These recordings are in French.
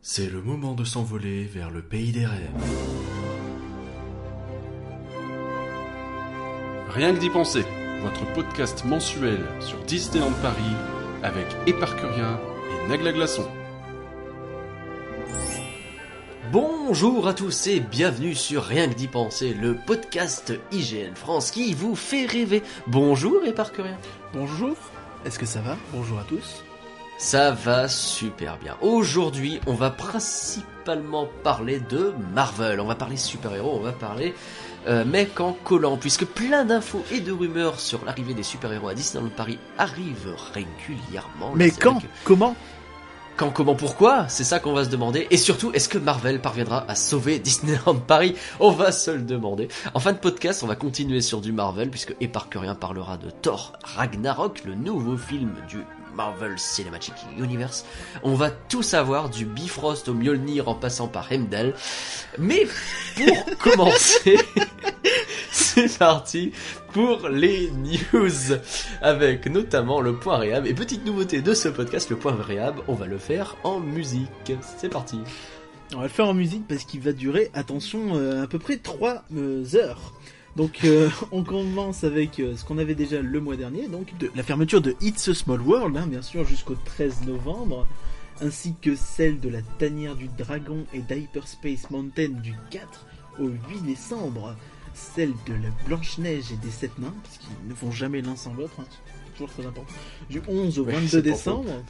C'est le moment de s'envoler vers le pays des rêves. Rien que d'y penser, votre podcast mensuel sur Disneyland Paris avec Éparcurien et Nagla Glaçon. Bonjour à tous et bienvenue sur Rien que d'y penser, le podcast IGN France qui vous fait rêver. Bonjour Éparcurien. Bonjour, est-ce que ça va? Bonjour à tous. Ça va super bien. Aujourd'hui, on va principalement parler de Marvel. On va parler super-héros, on va parler euh, mec en collant, puisque plein d'infos et de rumeurs sur l'arrivée des super-héros à Disneyland Paris arrivent régulièrement. Mais quand que- Comment Quand, comment, pourquoi? C'est ça qu'on va se demander. Et surtout, est-ce que Marvel parviendra à sauver Disneyland Paris? On va se le demander. En fin de podcast, on va continuer sur du Marvel, puisque Éparcurien parlera de Thor Ragnarok, le nouveau film du Marvel Cinematic Universe. On va tout savoir du Bifrost au Mjolnir en passant par Heimdall. Mais pour commencer, c'est parti pour les news avec notamment le point réhab et petite nouveauté de ce podcast le point réhab on va le faire en musique c'est parti On va le faire en musique parce qu'il va durer, attention, euh, à peu près 3 heures. Donc euh, on commence avec euh, ce qu'on avait déjà le mois dernier, donc de la fermeture de It's a Small World, hein, bien sûr, jusqu'au 13 novembre, ainsi que celle de la tanière du dragon et d'Hyperspace Mountain du 4 au 8 décembre, celle de la Blanche-Neige et des Sept Nains, parce qu'ils ne vont jamais l'un sans l'autre, hein, c'est toujours très important, du 11 au Ouais, 22 c'est pas décembre.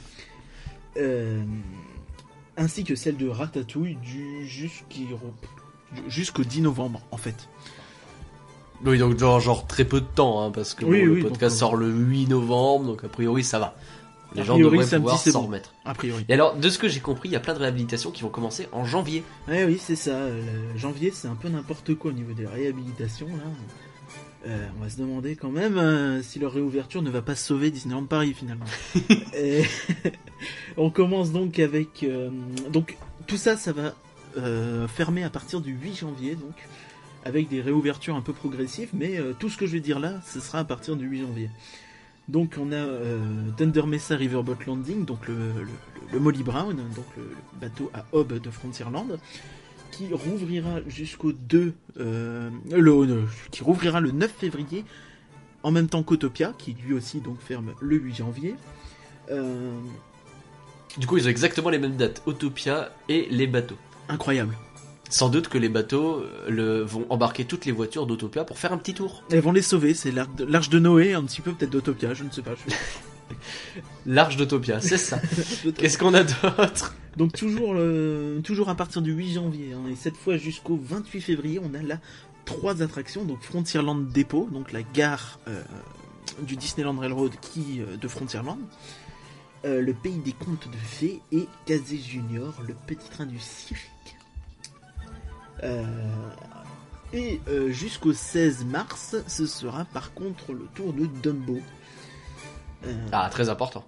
Euh, ainsi que celle de Ratatouille du jusqu'au jusqu'au 10 novembre en fait. Oui donc genre, genre très peu de temps hein, parce que Oui, bon, le podcast donc, sort le 8 novembre donc a priori ça va les A gens priori, devraient samedi, pouvoir c'est s'en bon. remettre A priori. et alors de ce que j'ai compris il y a plein de réhabilitations qui vont commencer en janvier Ouais, oui, c'est ça. euh, le janvier, c'est un peu n'importe quoi au niveau des réhabilitations là. Euh, on va se demander quand même euh, si leur réouverture ne va pas sauver Disneyland Paris finalement. Et on commence donc avec euh, donc tout ça, ça va euh, fermer à partir du 8 janvier donc avec des réouvertures un peu progressives, mais euh, tout ce que je vais dire là, ce sera à partir du 8 janvier. Donc on a euh, Thunder Mesa Riverboat Landing, donc le, le, le Molly Brown, donc le, le bateau à Hob de Frontierland, qui rouvrira jusqu'au 2, euh, le, le- qui rouvrira le 9 février, en même temps qu'Autopia, qui lui aussi donc ferme le 8 janvier. Euh, du coup ils ont exactement les mêmes dates Autopia et les bateaux incroyable. Sans doute que les bateaux euh, le, vont embarquer toutes les voitures d'Autopia pour faire un petit tour Elles vont les sauver, c'est l'arche de, Noé, un petit peu peut-être d'Autopia, je ne sais pas. je- l'arche d'Autopia c'est ça qu'est-ce qu'on a d'autre? Donc toujours, euh, toujours à partir du 8 janvier, hein, et cette fois jusqu'au 28 février, on a là trois attractions, donc Frontierland Depot, donc la gare euh, du Disneyland Railroad qui euh, de Frontierland, le pays des contes de fées et Kazé Junior, le petit train du cirque. Euh, et euh, jusqu'au 16 mars, ce sera par contre le tour de Dumbo. Euh, Ah, très important.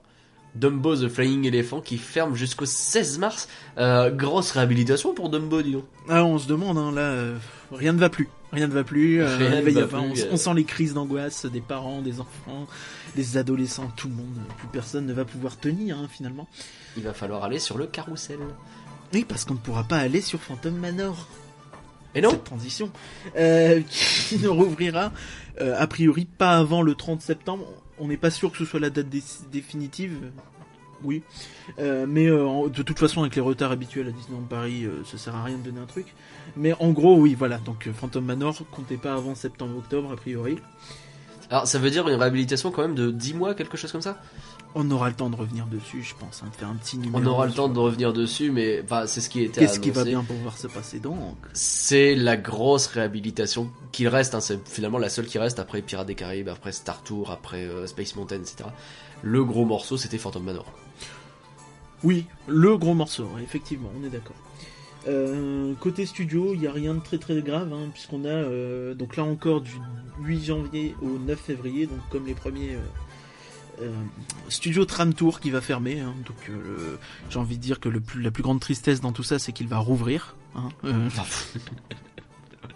Dumbo the Flying Elephant qui ferme jusqu'au 16 mars. Euh, grosse réhabilitation pour Dumbo, dis donc. Ah, on se demande, hein, là, euh, rien ne va plus. Rien ne va plus. euh, Rien il ne va y va avoir- plus, on, on sent les crises d'angoisse des parents, des enfants, des adolescents, tout le monde. Plus personne ne va pouvoir tenir, hein, finalement. Il va falloir aller sur le carrousel. Oui, parce qu'on ne pourra pas aller sur Phantom Manor. Et non Cette transition. Euh, qui ne rouvrira, euh, a priori, pas avant le 30 septembre. On n'est pas sûr que ce soit la date dé- définitive. Oui. Euh, mais euh, en- de toute façon, avec les retards habituels à Disneyland Paris, ça sert à rien de donner un truc. Mais en gros, oui, voilà. Donc Phantom Manor, comptez pas avant septembre-octobre, a priori. Alors, ça veut dire une réhabilitation quand même de 10 mois, quelque chose comme ça? On aura le temps de revenir dessus, je pense. Hein, de faire un petit numéro. On aura le temps de revenir dessus, mais c'est ce qui était Qu'est-ce qui va bien pouvoir se passer donc C'est la grosse réhabilitation qu'il reste. Hein, c'est finalement la seule qui reste après Pirates des Caraïbes, après Star Tour, après euh, Space Mountain, etc. Le gros morceau, c'était Phantom Manor. Oui, le gros morceau, effectivement, on est d'accord. Euh, côté studio, il n'y a rien de très très grave, hein, puisqu'on a euh, donc là encore du 8 janvier au 9 février, donc comme les premiers studio Tram Tour qui va fermer. hein, donc euh, j'ai envie de dire que le plus, la plus grande tristesse dans tout ça, c'est qu'il va rouvrir. hein, euh,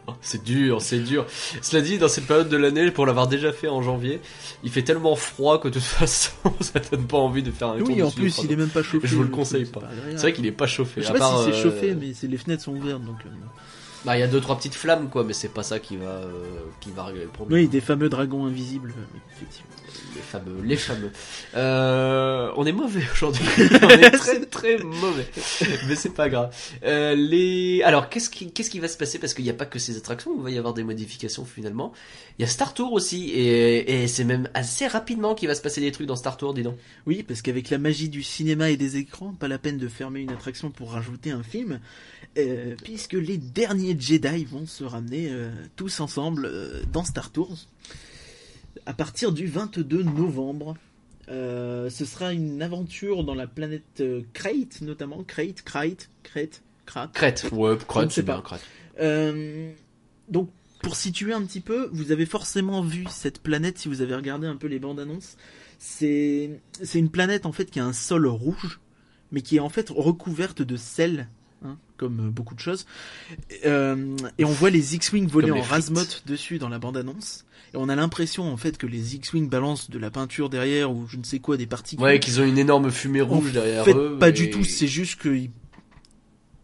Oh, c'est dur, c'est dur. Cela dit, dans cette période de l'année, pour l'avoir déjà fait en janvier, il fait tellement froid que de toute façon, ça donne pas envie de faire un tour Oui, en studio plus, il est même pas chauffé. Je vous le conseille pas. C'est vrai qu'il est pas chauffé. Je à sais pas part, si c'est euh, chauffé, mais les fenêtres sont ouvertes donc. euh, Bah, il y a deux trois petites flammes, quoi, mais c'est pas ça qui va, euh, qui va régler le problème. Oui, des fameux dragons invisibles, euh, effectivement. Les fameux, les fameux. Euh, on est mauvais aujourd'hui. on est très très mauvais. Mais c'est pas grave. Euh, les, alors qu'est-ce qui, qu'est-ce qui va se passer? Parce qu'il n'y a pas que ces attractions, il va y avoir des modifications finalement. Il y a Star Tour aussi et, et c'est même assez rapidement qu'il va se passer des trucs dans Star Tour, dis donc. Oui, parce qu'avec la magie du cinéma et des écrans, pas la peine de fermer une attraction pour rajouter un film, euh, puisque les derniers Jedi vont se ramener tous ensemble dans Star Tours à partir du 22 novembre. Euh, ce sera une aventure dans la planète euh, Crate, notamment Crate, Crate, Crate, Crate. Crête, ouais, Je ne crête, sais c'est pas. bien, crête. Euh, donc, pour situer un petit peu, vous avez forcément vu cette planète si vous avez regardé un peu les bandes annonces. C'est une planète en fait qui a un sol rouge, mais qui est en fait recouverte de sel, comme beaucoup de choses. Euh, et on voit les X-wing voler en razmot dessus dans la bande annonce. Et on a l'impression en fait que les X-wing balancent de la peinture derrière ou je ne sais quoi des particules. Ouais, qu'ils ont une énorme fumée En rouge derrière fait, eux. pas et- du tout. C'est juste que ils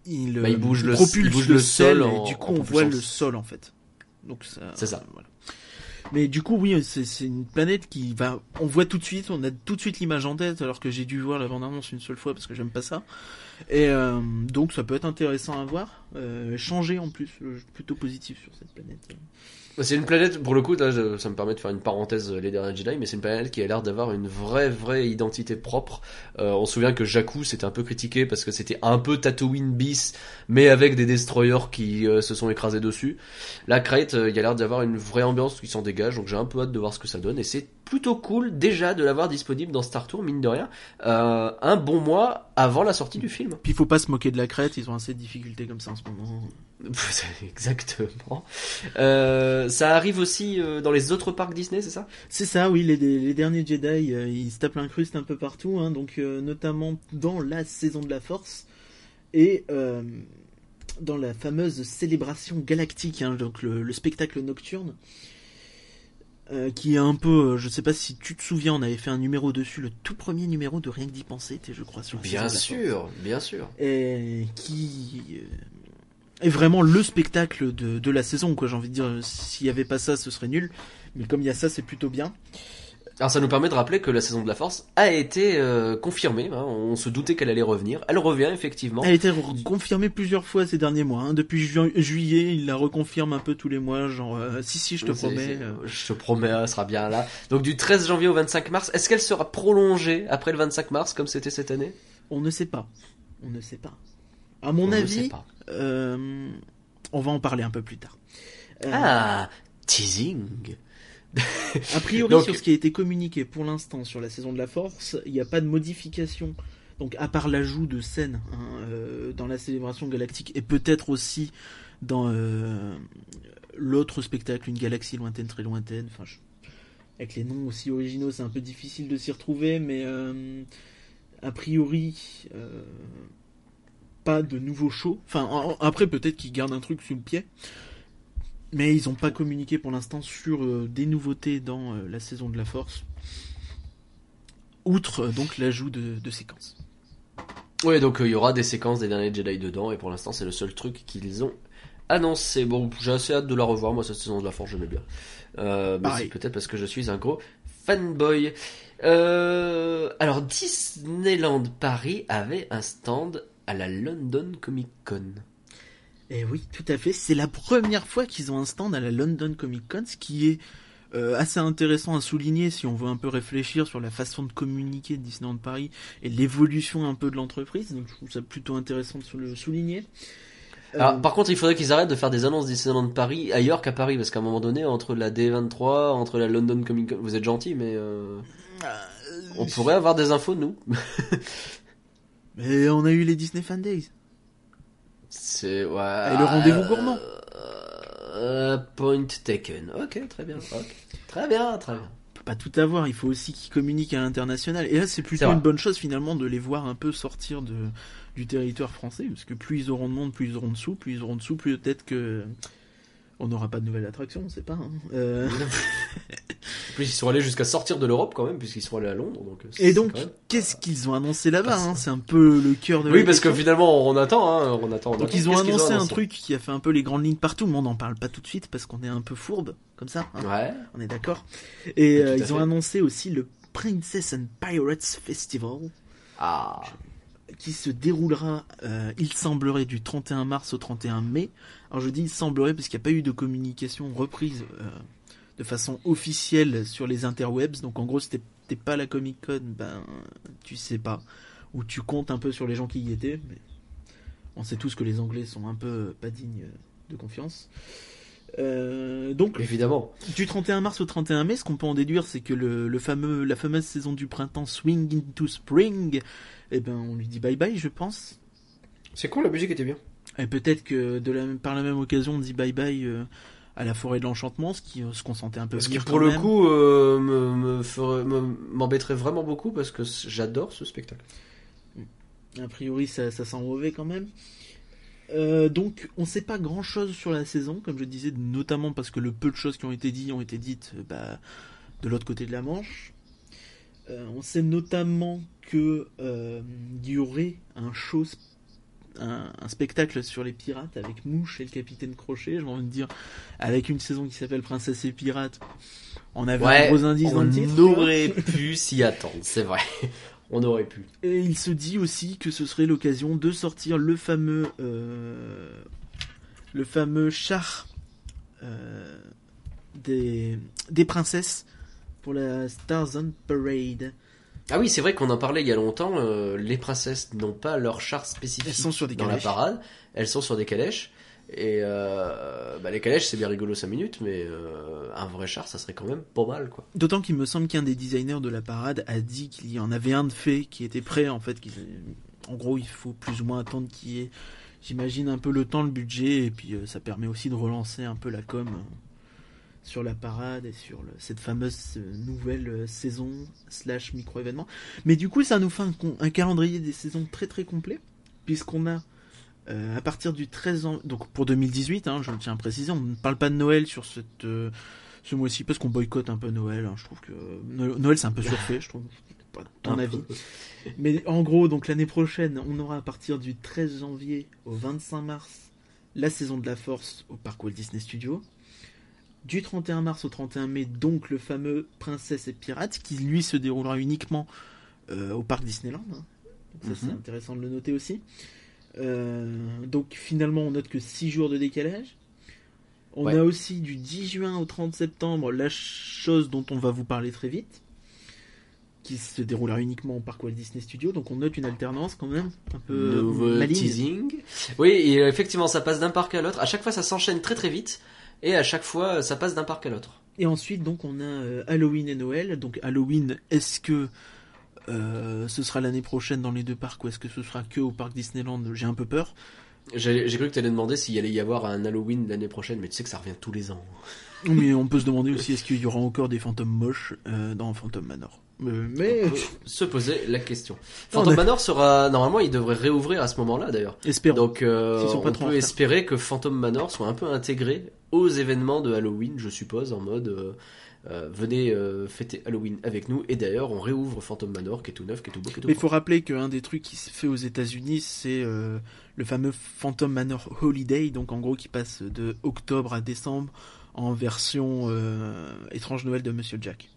il, Bah, ils bougent le- propulsent ils bougent le, sol et en- du en coup on voit le sol en fait. Donc ça. C'est ça. voilà. Mais du coup oui c'est une planète qui va on voit tout de suite on a tout de suite l'image en tête alors que j'ai dû voir la bande annonce une seule fois parce que j'aime pas ça et euh, donc ça peut être intéressant à voir euh, changer en plus euh, plutôt positif sur cette planète. C'est une planète, pour le coup, là, ça me permet de faire une parenthèse euh, les derniers Jedi, mais c'est une planète qui a l'air d'avoir une vraie, vraie identité propre. Euh, on se souvient que Jakku c'était un peu critiqué parce que c'était un peu Tatooine bis, mais avec des destroyers qui euh, se sont écrasés dessus. Là, Crate, euh, il y a l'air d'avoir une vraie ambiance qui s'en dégage, donc j'ai un peu hâte de voir ce que ça donne, et c'est plutôt cool déjà de l'avoir disponible dans Star Tour, mine de rien, euh, un bon mois avant la sortie du film. Puis il faut pas se moquer de la crête ils ont assez de difficultés comme ça en ce moment. Exactement. Euh, ça arrive aussi euh, dans les autres parcs Disney, c'est ça? C'est ça, oui, les, les derniers Jedi, ils se tapent l'incruste un peu partout, hein, donc euh, notamment dans la saison de la Force et dans la fameuse célébration galactique, hein, donc le, le spectacle nocturne, euh, qui est un peu, euh, je sais pas si tu te souviens, on avait fait un numéro dessus, le tout premier numéro de Rien que d'y penser, je crois, sur la Bien la sûr, bien sûr. et qui euh, est vraiment le spectacle de, de la saison quoi j'ai envie de dire. S'il y avait pas ça ce serait nul. Mais comme il y a ça c'est plutôt bien Alors ça nous permet de rappeler que la saison de la Force a été euh, confirmée. hein. on se doutait qu'elle allait revenir. Elle revient effectivement. elle a été confirmée plusieurs fois ces derniers mois hein. depuis ju- juillet il la reconfirme un peu tous les mois genre euh, si si je te promets euh. Je te promets, elle sera bien là. Donc du 13 janvier au 25 mars, est-ce qu'elle sera prolongée après le 25 mars comme c'était cette année? On ne sait pas on ne sait pas à mon On ne sait avis pas. euh, on va en parler un peu plus tard Ah, teasing. A priori, Donc- sur ce qui a été communiqué pour l'instant sur la saison de la Force, il n'y a pas de modification. Donc, à part l'ajout de scènes hein, euh, dans la célébration galactique et peut-être aussi dans euh, l'autre spectacle, une galaxie lointaine, très lointaine. Enfin, je- avec les noms aussi originaux, c'est un peu difficile de s'y retrouver, mais euh, a priori, pas de nouveaux shows. Enfin, en- après, peut-être qu'ils gardent un truc sous le pied. Mais ils n'ont pas communiqué pour l'instant sur euh, des nouveautés dans euh, la saison de la Force. Outre euh, donc l'ajout de, de séquences. Ouais, donc il y aura des séquences des derniers Jedi dedans, et pour l'instant c'est le seul truc qu'ils ont annoncé. Bon, j'ai assez hâte de la revoir, moi cette saison de la Force j'aimais bien. Mais c'est peut-être parce que je suis un gros fanboy. Alors Disneyland Paris avait un stand à la London Comic Con. Et Eh oui, tout à fait. C'est la première fois qu'ils ont un stand à la London Comic Con, ce qui est euh, assez intéressant à souligner si on veut un peu réfléchir sur la façon de communiquer de Disneyland Paris et l'évolution un peu de l'entreprise. Donc je trouve ça plutôt intéressant de le souligner. Euh, Alors, par contre, il faudrait qu'ils arrêtent de faire des annonces Disneyland Paris ailleurs qu'à Paris, parce qu'à un moment donné, entre la D23, entre la London Comic Con, vous êtes gentil, mais euh, on pourrait avoir des infos nous. Mais on a eu les Disney Fan Days. C'est ouais. Et le rendez-vous gourmand. Euh, point taken. Ok, très bien. Très bien, très bien. On peut pas tout avoir, il faut aussi qu'ils communiquent à l'international. Et là, c'est plutôt une bonne chose finalement de les voir un peu sortir de, du territoire français, parce que plus ils auront de monde, plus ils auront de sous, plus ils auront de sous, plus peut-être que On n'aura pas de nouvelle attraction, on sait pas. hein. Euh, En plus, ils sont allés jusqu'à sortir de l'Europe quand même, puisqu'ils sont allés à Londres. Donc, Et donc, qu'est-ce qu'ils ont annoncé là-bas hein C'est un peu le cœur de Oui, parce que finalement, on attend, hein, on attend. on Donc attend. ils ont annoncé un truc qui a fait un peu les grandes lignes partout, mais on n'en parle pas tout de suite parce qu'on est un peu fourbe, comme ça, Ouais. on est d'accord. Et euh, ils ont annoncé aussi le Princess and Pirates Festival, Ah. Qui se déroulera, euh, il semblerait, du 31 mars au 31 mai. Alors je dis il semblerait parce qu'il n'y a pas eu de communication reprise euh, de façon officielle sur les interwebs. Donc en gros, si t'es pas à la Comic Con, ben tu sais pas. Ou tu comptes un peu sur les gens qui y étaient. Mais on sait tous que les Anglais sont un peu pas dignes de confiance. Euh, donc Évidemment. du 31 mars au 31 mai, ce qu'on peut en déduire, c'est que le, le fameux, la fameuse saison du printemps Swing into Spring, eh ben, on lui dit bye bye, je pense. C'est con, la musique était bien. Et peut-être que de la, par la même occasion, on dit bye bye euh, à la forêt de l'enchantement, ce qui, euh, ce qu'on sentait un peu que venir pour le même. coup, euh, me me- m'embêterait vraiment beaucoup parce que j'adore ce spectacle. A priori, ça, ça sent mauvais quand même. Euh, donc, on sait pas grand chose sur la saison, comme je disais, notamment parce que le peu de choses qui ont été dites ont été dites bah, de l'autre côté de la Manche. Euh, on sait notamment que euh, il y aurait un show, un, un spectacle sur les pirates avec Mouche et le capitaine Crochet. J'ai envie de dire, avec une saison qui s'appelle Princesse et Pirates. On avait un gros indice dans le titre. on aurait pu s'y attendre, c'est vrai. On aurait pu. Et il se dit aussi que ce serait l'occasion de sortir le fameux, euh, le fameux char des, des princesses pour la Stars on Parade. Ah oui, c'est vrai qu'on en parlait il y a longtemps. euh, les princesses n'ont pas leur char spécifique Elles sont sur des dans calèches. la parade. Elles sont sur des calèches. Et euh, bah, les calèches, c'est bien rigolo 5 minutes, mais euh, un vrai char, ça serait quand même pas mal, quoi. D'autant qu'il me semble qu'un des designers de la parade a dit qu'il y en avait un de fait qui était prêt en fait. En gros, il faut plus ou moins attendre qu'il y ait, j'imagine, un peu le temps, le budget, et puis euh, ça permet aussi de relancer un peu la com euh, sur la parade et sur le- cette fameuse euh, nouvelle euh, saison slash micro-événement. Mais du coup, ça nous fait un, calendrier des saisons très très complet, puisqu'on a euh, à partir du 13 an, donc pour 2018, hein, je le tiens à préciser, on ne parle pas de Noël sur cette, euh, ce mois-ci parce qu'on boycotte un peu Noël. hein. Je trouve que No- Noël c'est un peu surfait, je trouve. Pas ton avis. Mais en gros, donc l'année prochaine, on aura à partir du 13 janvier au 25 mars la saison de la Force au parc Walt Disney Studios. Du 31 mars au 31 mai, donc le fameux Princesse et Pirates, qui lui se déroulera uniquement euh, au parc Disneyland. hein. Donc ça, c'est Mhm. intéressant de le noter aussi. Euh, donc finalement, on note que 6 jours de décalage. On Ouais. a aussi du 10 juin au 30 septembre la chose dont on va vous parler très vite, qui se déroulera uniquement au parc Walt Disney Studios. Donc on note une alternance quand même, un peu Nouveau teasing. Oui, et effectivement, ça passe d'un parc à l'autre. À chaque fois, ça s'enchaîne très très vite. Et à chaque fois, ça passe d'un parc à l'autre. Et ensuite, donc, on a euh, Halloween et Noël. Donc, Halloween, est-ce que euh, ce sera l'année prochaine dans les deux parcs ou est-ce que ce sera que au parc Disneyland? J'ai un peu peur. J'ai j'ai cru que tu allais demander s'il allait y avoir un Halloween l'année prochaine, mais tu sais que ça revient tous les ans. Mais on peut se demander aussi est-ce qu'il y aura encore des fantômes moches euh, dans Phantom Manor? Mais se poser la question. Phantom Manor sera normalement, il devrait réouvrir à ce moment-là d'ailleurs. espérons. Donc euh, on peut retard. espérer que Phantom Manor soit un peu intégré aux événements de Halloween, je suppose, en mode euh, euh, venez euh, fêter Halloween avec nous. Et d'ailleurs, on réouvre Phantom Manor, qui est tout neuf, qui est tout beau, qui est tout Mais il faut rappeler qu'un des trucs qui se fait aux États-Unis, c'est le fameux Phantom Manor Holiday, donc en gros qui passe de octobre à décembre en version étrange Noël de Monsieur Jack.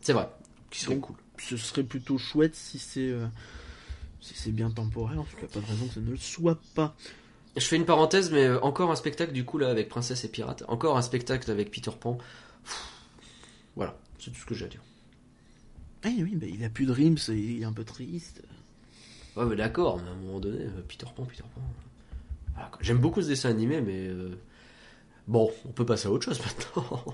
C'est vrai, qui serait Donc, cool. Ce serait plutôt chouette si c'est euh, si c'est bien temporaire. En tout cas, pas de raison que ça ne le soit pas. Je fais une parenthèse, mais euh, encore un spectacle du coup là avec Princesse et Pirate. Encore un spectacle avec Peter Pan. Pff, Voilà, c'est tout ce que j'ai à dire. Ah oui, bah, il a plus de rimes, il est un peu triste. Ouais, mais d'accord, mais à un moment donné, euh, Peter Pan, Peter Pan. Voilà. J'aime beaucoup ce dessin animé, mais euh, bon, on peut passer à autre chose maintenant.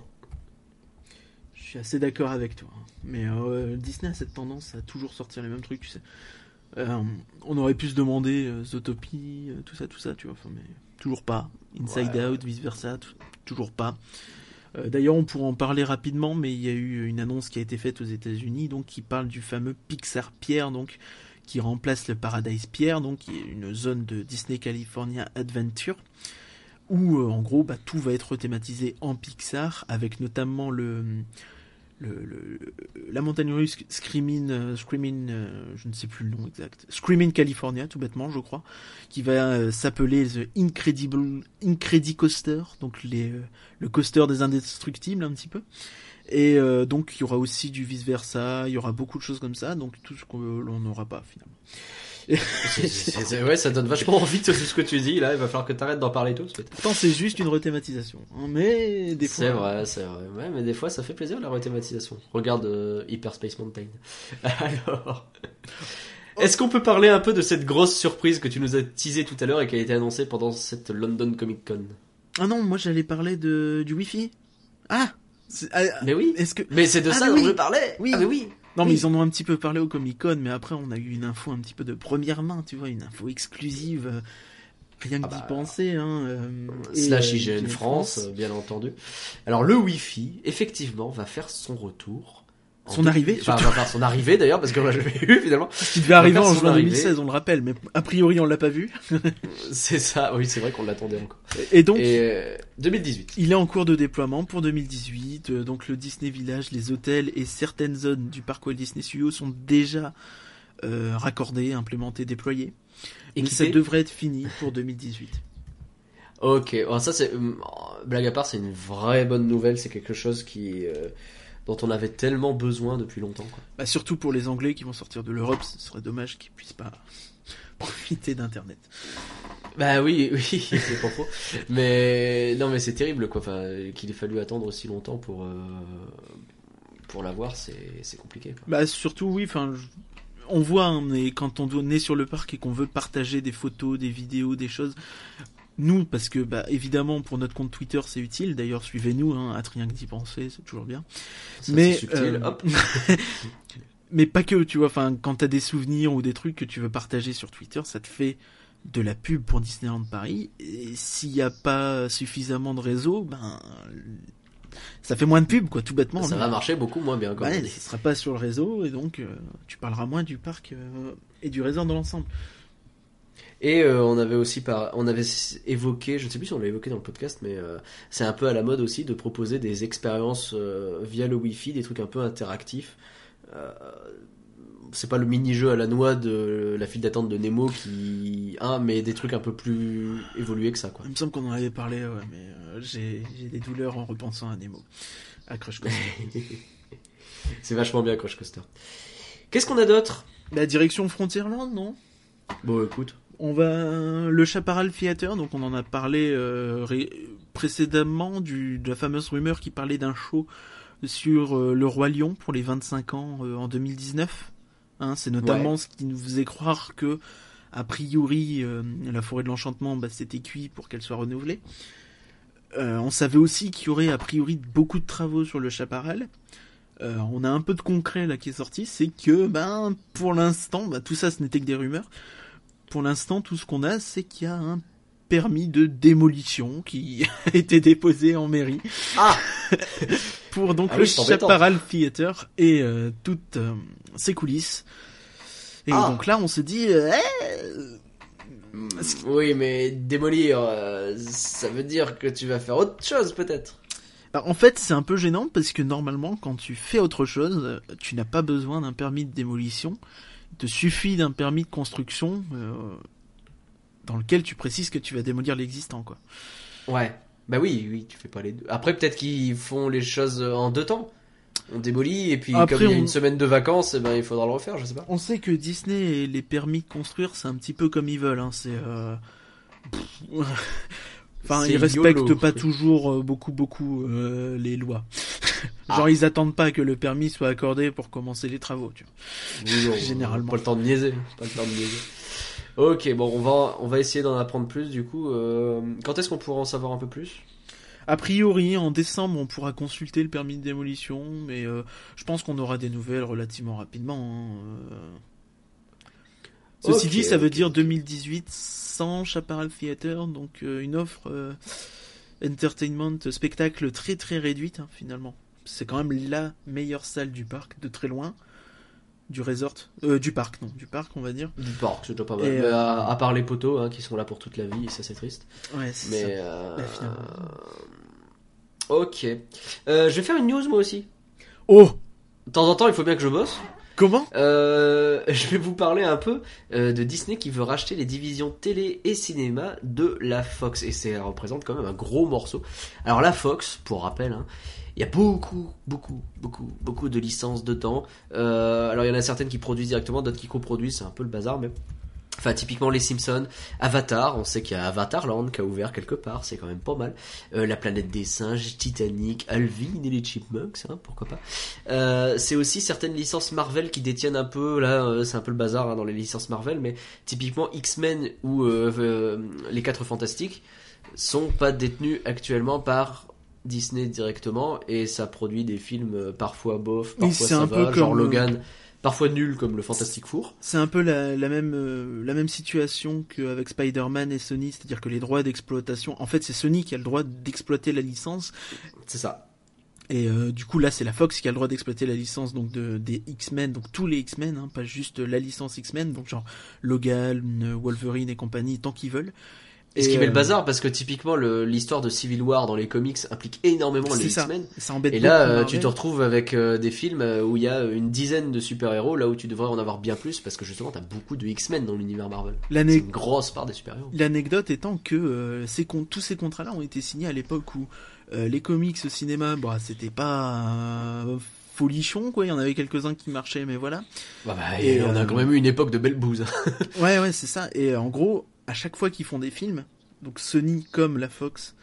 Suis assez d'accord avec toi. hein. Mais euh, Disney a cette tendance à toujours sortir les mêmes trucs, tu sais. Euh, on aurait pu se demander euh, Zootopie, euh, tout ça, tout ça, tu vois. Enfin, mais toujours pas. Inside Ouais. Out, vice versa, toujours pas. D'ailleurs, on pourra en parler rapidement, mais il y a eu une annonce qui a été faite aux États-Unis, donc qui parle du fameux Pixar Pier, donc qui remplace le Paradise Pier, donc qui est une zone de Disney California Adventure. où euh, en gros bah, tout va être thématisé en Pixar, avec notamment le, le, la montagne russe Screaming, euh, Screaming, euh, je ne sais plus le nom exact, Screaming California tout bêtement je crois, qui va euh, s'appeler The Incredible Incredicoaster, donc les, le coaster des indestructibles un petit peu. Et euh, donc il y aura aussi du vice versa, il y aura beaucoup de choses comme ça, donc tout ce que l'on n'aura pas finalement. C'est- c'est- c'est- ouais, ça donne vachement envie de tout ce que tu dis. Là, il va falloir que t'arrêtes d'en parler tous. peut-être. Pourtant c'est juste une rethématisation, hein, mais des fois. C'est vrai, c'est vrai. Ouais, mais des fois, ça fait plaisir la rethématisation. Regarde euh, Hyperspace Mountain. Alors, est-ce qu'on peut parler un peu de cette grosse surprise que tu nous as teasé tout à l'heure et qui a été annoncée pendant cette London Comic Con? Ah non, moi j'allais parler de du Wi-Fi. Ah, c'est- ah, Mais oui. est-ce que Mais c'est de Ah, ça dont oui. je parlais. Oui. Ah, mais oui. Non mais Oui. ils en ont un petit peu parlé au Comic Con, mais après on a eu une info un petit peu de première main, tu vois, une info exclusive. Rien que Ah d'y bah, penser, hein. euh, Slash euh, IGN France, bien entendu. Alors le Wi-Fi, effectivement, va faire son retour. Son arrivée, Enfin, faire son arrivée d'ailleurs, parce que moi je l'ai eu finalement. qui devait arriver en juin arrivée. 2016, on le rappelle, mais a priori on l'a pas vu. C'est ça, oui, c'est vrai qu'on l'attendait encore. Et donc Et euh, 2018. Il est en cours de déploiement pour 2018. euh, donc le Disney Village, les hôtels et certaines zones du parc Walt Disney Studios sont déjà euh, raccordés, implémentés, déployés. Mais ça devrait être fini pour 2018. Ok, oh, ça c'est hum, blague à part, c'est une vraie bonne nouvelle. C'est quelque chose qui euh, dont on avait tellement besoin depuis longtemps. Quoi. Bah, surtout pour les Anglais qui vont sortir de l'Europe, ce serait dommage qu'ils puissent pas profiter d'Internet. Bah oui, oui, c'est pas faux. Mais non, mais c'est terrible quoi. Enfin, qu'il ait fallu attendre aussi longtemps pour euh, pour l'avoir, c'est c'est compliqué. Quoi. Bah surtout oui, enfin on voit hein, mais quand on est sur le parc et qu'on veut partager des photos, des vidéos, des choses. Nous, parce que bah évidemment pour notre compte Twitter c'est utile. D'ailleurs suivez-nous, hein, à rien que d'y penser, c'est toujours bien. Ça, mais subtil. euh, Hop. mais pas que, tu vois. Enfin, quand t'as des souvenirs ou des trucs que tu veux partager sur Twitter, ça te fait de la pub pour Disneyland Paris. Et s'il n'y a pas suffisamment de réseau, ben ça fait moins de pub, quoi, tout bêtement. ça va marcher beaucoup moins bien. On Ouais, ce sera pas sur le réseau et donc euh, tu parleras moins du parc euh, et du réseau dans l'ensemble. Et euh, on avait aussi par, on avait évoqué, je ne sais plus si on l'a évoqué dans le podcast, mais euh, c'est un peu à la mode aussi de proposer des expériences euh, via le Wi-Fi, des trucs un peu interactifs. C'est pas le mini-jeu à la noix de la file d'attente de Nemo qui, hein, mais des trucs un peu plus évolués que ça, quoi. Il me semble qu'on en avait parlé, ouais, mais j'ai j'ai des douleurs en repensant à Nemo, à Crush Coaster. c'est vachement bien Crush Coaster. Qu'est-ce qu'on a d'autre? La direction Frontierland, non? Bon, écoute. On va le Chaparral Theater, donc on en a parlé euh, ré- précédemment du, de la fameuse rumeur qui parlait d'un show sur euh, le roi lion pour les 25 ans euh, en 2019. Hein, c'est notamment ce qui nous faisait croire que a priori la forêt de l'enchantement bah, c'était cuit pour qu'elle soit renouvelée. On savait aussi qu'il y aurait a priori beaucoup de travaux sur le Chaparral. Euh, on a un peu de concret là qui est sorti, c'est que ben pour l'instant, bah, tout ça ce n'était que des rumeurs pour l'instant, tout ce qu'on a, c'est qu'il y a un permis de démolition qui a été déposé en mairie Ah pour donc Ah le oui. Chaparral Theater et euh, toutes euh, ses coulisses. Et Ah. donc là, on se dit, euh, Eh, Oui, mais démolir, ça veut dire que tu vas faire autre chose, peut-être. bah, en fait, c'est un peu gênant parce que normalement, quand tu fais autre chose, tu n'as pas besoin d'un permis de démolition. Te suffit d'un permis de construction euh, dans lequel tu précises que tu vas démolir l'existant, quoi. Ouais. Bah oui, oui, tu fais pas les deux. Après, peut-être qu'ils font les choses en deux temps. On démolit, et puis Après, comme il y a on- une semaine de vacances, eh ben, il faudra le refaire, je sais pas. On sait que Disney et les permis de construire, c'est un petit peu comme ils veulent. Hein. C'est, euh, enfin, ils respectent YOLO. pas toujours euh, beaucoup, beaucoup euh, les lois. Ah. Genre, ils attendent pas que le permis soit accordé pour commencer les travaux. Tu vois. Généralement. Pas le temps de niaiser. Pas le temps de niaiser. Ok, bon, on va, on va essayer d'en apprendre plus, du coup. euh, quand est-ce qu'on pourra en savoir un peu plus? A priori, en décembre, on pourra consulter le permis de démolition, mais euh, je pense qu'on aura des nouvelles relativement rapidement. hein. Ceci dit, ça veut dire ok. 2018 sans Chaparral Theater, donc euh, une offre euh, entertainment spectacle très très réduite hein, finalement. C'est quand même la meilleure salle du parc de très loin. du resort, euh, du parc, non, du parc, on va dire. Du parc, c'est déjà pas mal. Et, euh, à, à part les poteaux hein, qui sont là pour toute la vie, et ça c'est triste. Ouais, c'est Mais. ça. euh, Bah. Ok. Euh, je vais faire une news moi aussi. Oh, De temps en temps, il faut bien que je bosse. Comment Euh, je vais vous parler un peu euh, de Disney qui veut racheter les divisions télé et cinéma de la Fox et ça représente quand même un gros morceau. Alors la Fox, pour rappel, hein, il y a beaucoup, beaucoup, beaucoup, beaucoup de licences dedans. Euh, alors il y en a certaines qui produisent directement, d'autres qui coproduisent, c'est un peu le bazar, mais Enfin, typiquement les Simpsons, Avatar, on sait qu'il y a Avatarland qui a ouvert quelque part, c'est quand même pas mal. Euh, la planète des singes, Titanic, Alvin et les Chipmunks, hein, pourquoi pas. Euh, c'est aussi certaines licences Marvel qui détiennent un peu, là euh, c'est un peu le bazar hein, dans les licences Marvel, mais typiquement X-Men ou euh, euh, les 4 Fantastiques sont pas détenus actuellement par Disney directement et ça produit des films euh, parfois bof, parfois ça un va, peu genre comme, Logan, parfois nul comme le Fantastic Four. C'est un peu la, la même euh, la même situation qu'avec Spider-Man et Sony, c'est-à-dire que les droits d'exploitation, en fait, c'est Sony qui a le droit d'exploiter la licence C'est ça. et euh, du coup là, c'est la Fox qui a le droit d'exploiter la licence donc de des X-Men, donc tous les X-Men, hein, pas juste la licence X-Men, donc genre Logan, Wolverine et compagnie, tant qu'ils veulent. Et ce qui met euh, le bazar, parce que typiquement l'histoire de Civil War dans les comics implique énormément les. X-Men. Ça embête Et là, euh, tu te retrouves avec euh, des films euh, où il y a une dizaine de super-héros, là où tu devrais en avoir bien plus, parce que justement, t'as beaucoup de X-Men dans l'univers Marvel. C'est une grosse part des super-héros. L'anecdote étant que euh, ces tous ces contrats-là ont été signés à l'époque où euh, les comics au cinéma, bah, c'était pas euh, folichon, quoi. Il y en avait quelques-uns qui marchaient, mais voilà. Bah, bah, Et, et on a euh, quand même eu une époque de belle bouse. Ouais, ouais, c'est ça. Et euh, en gros, à chaque fois qu'ils font des films, donc Sony comme la Fox,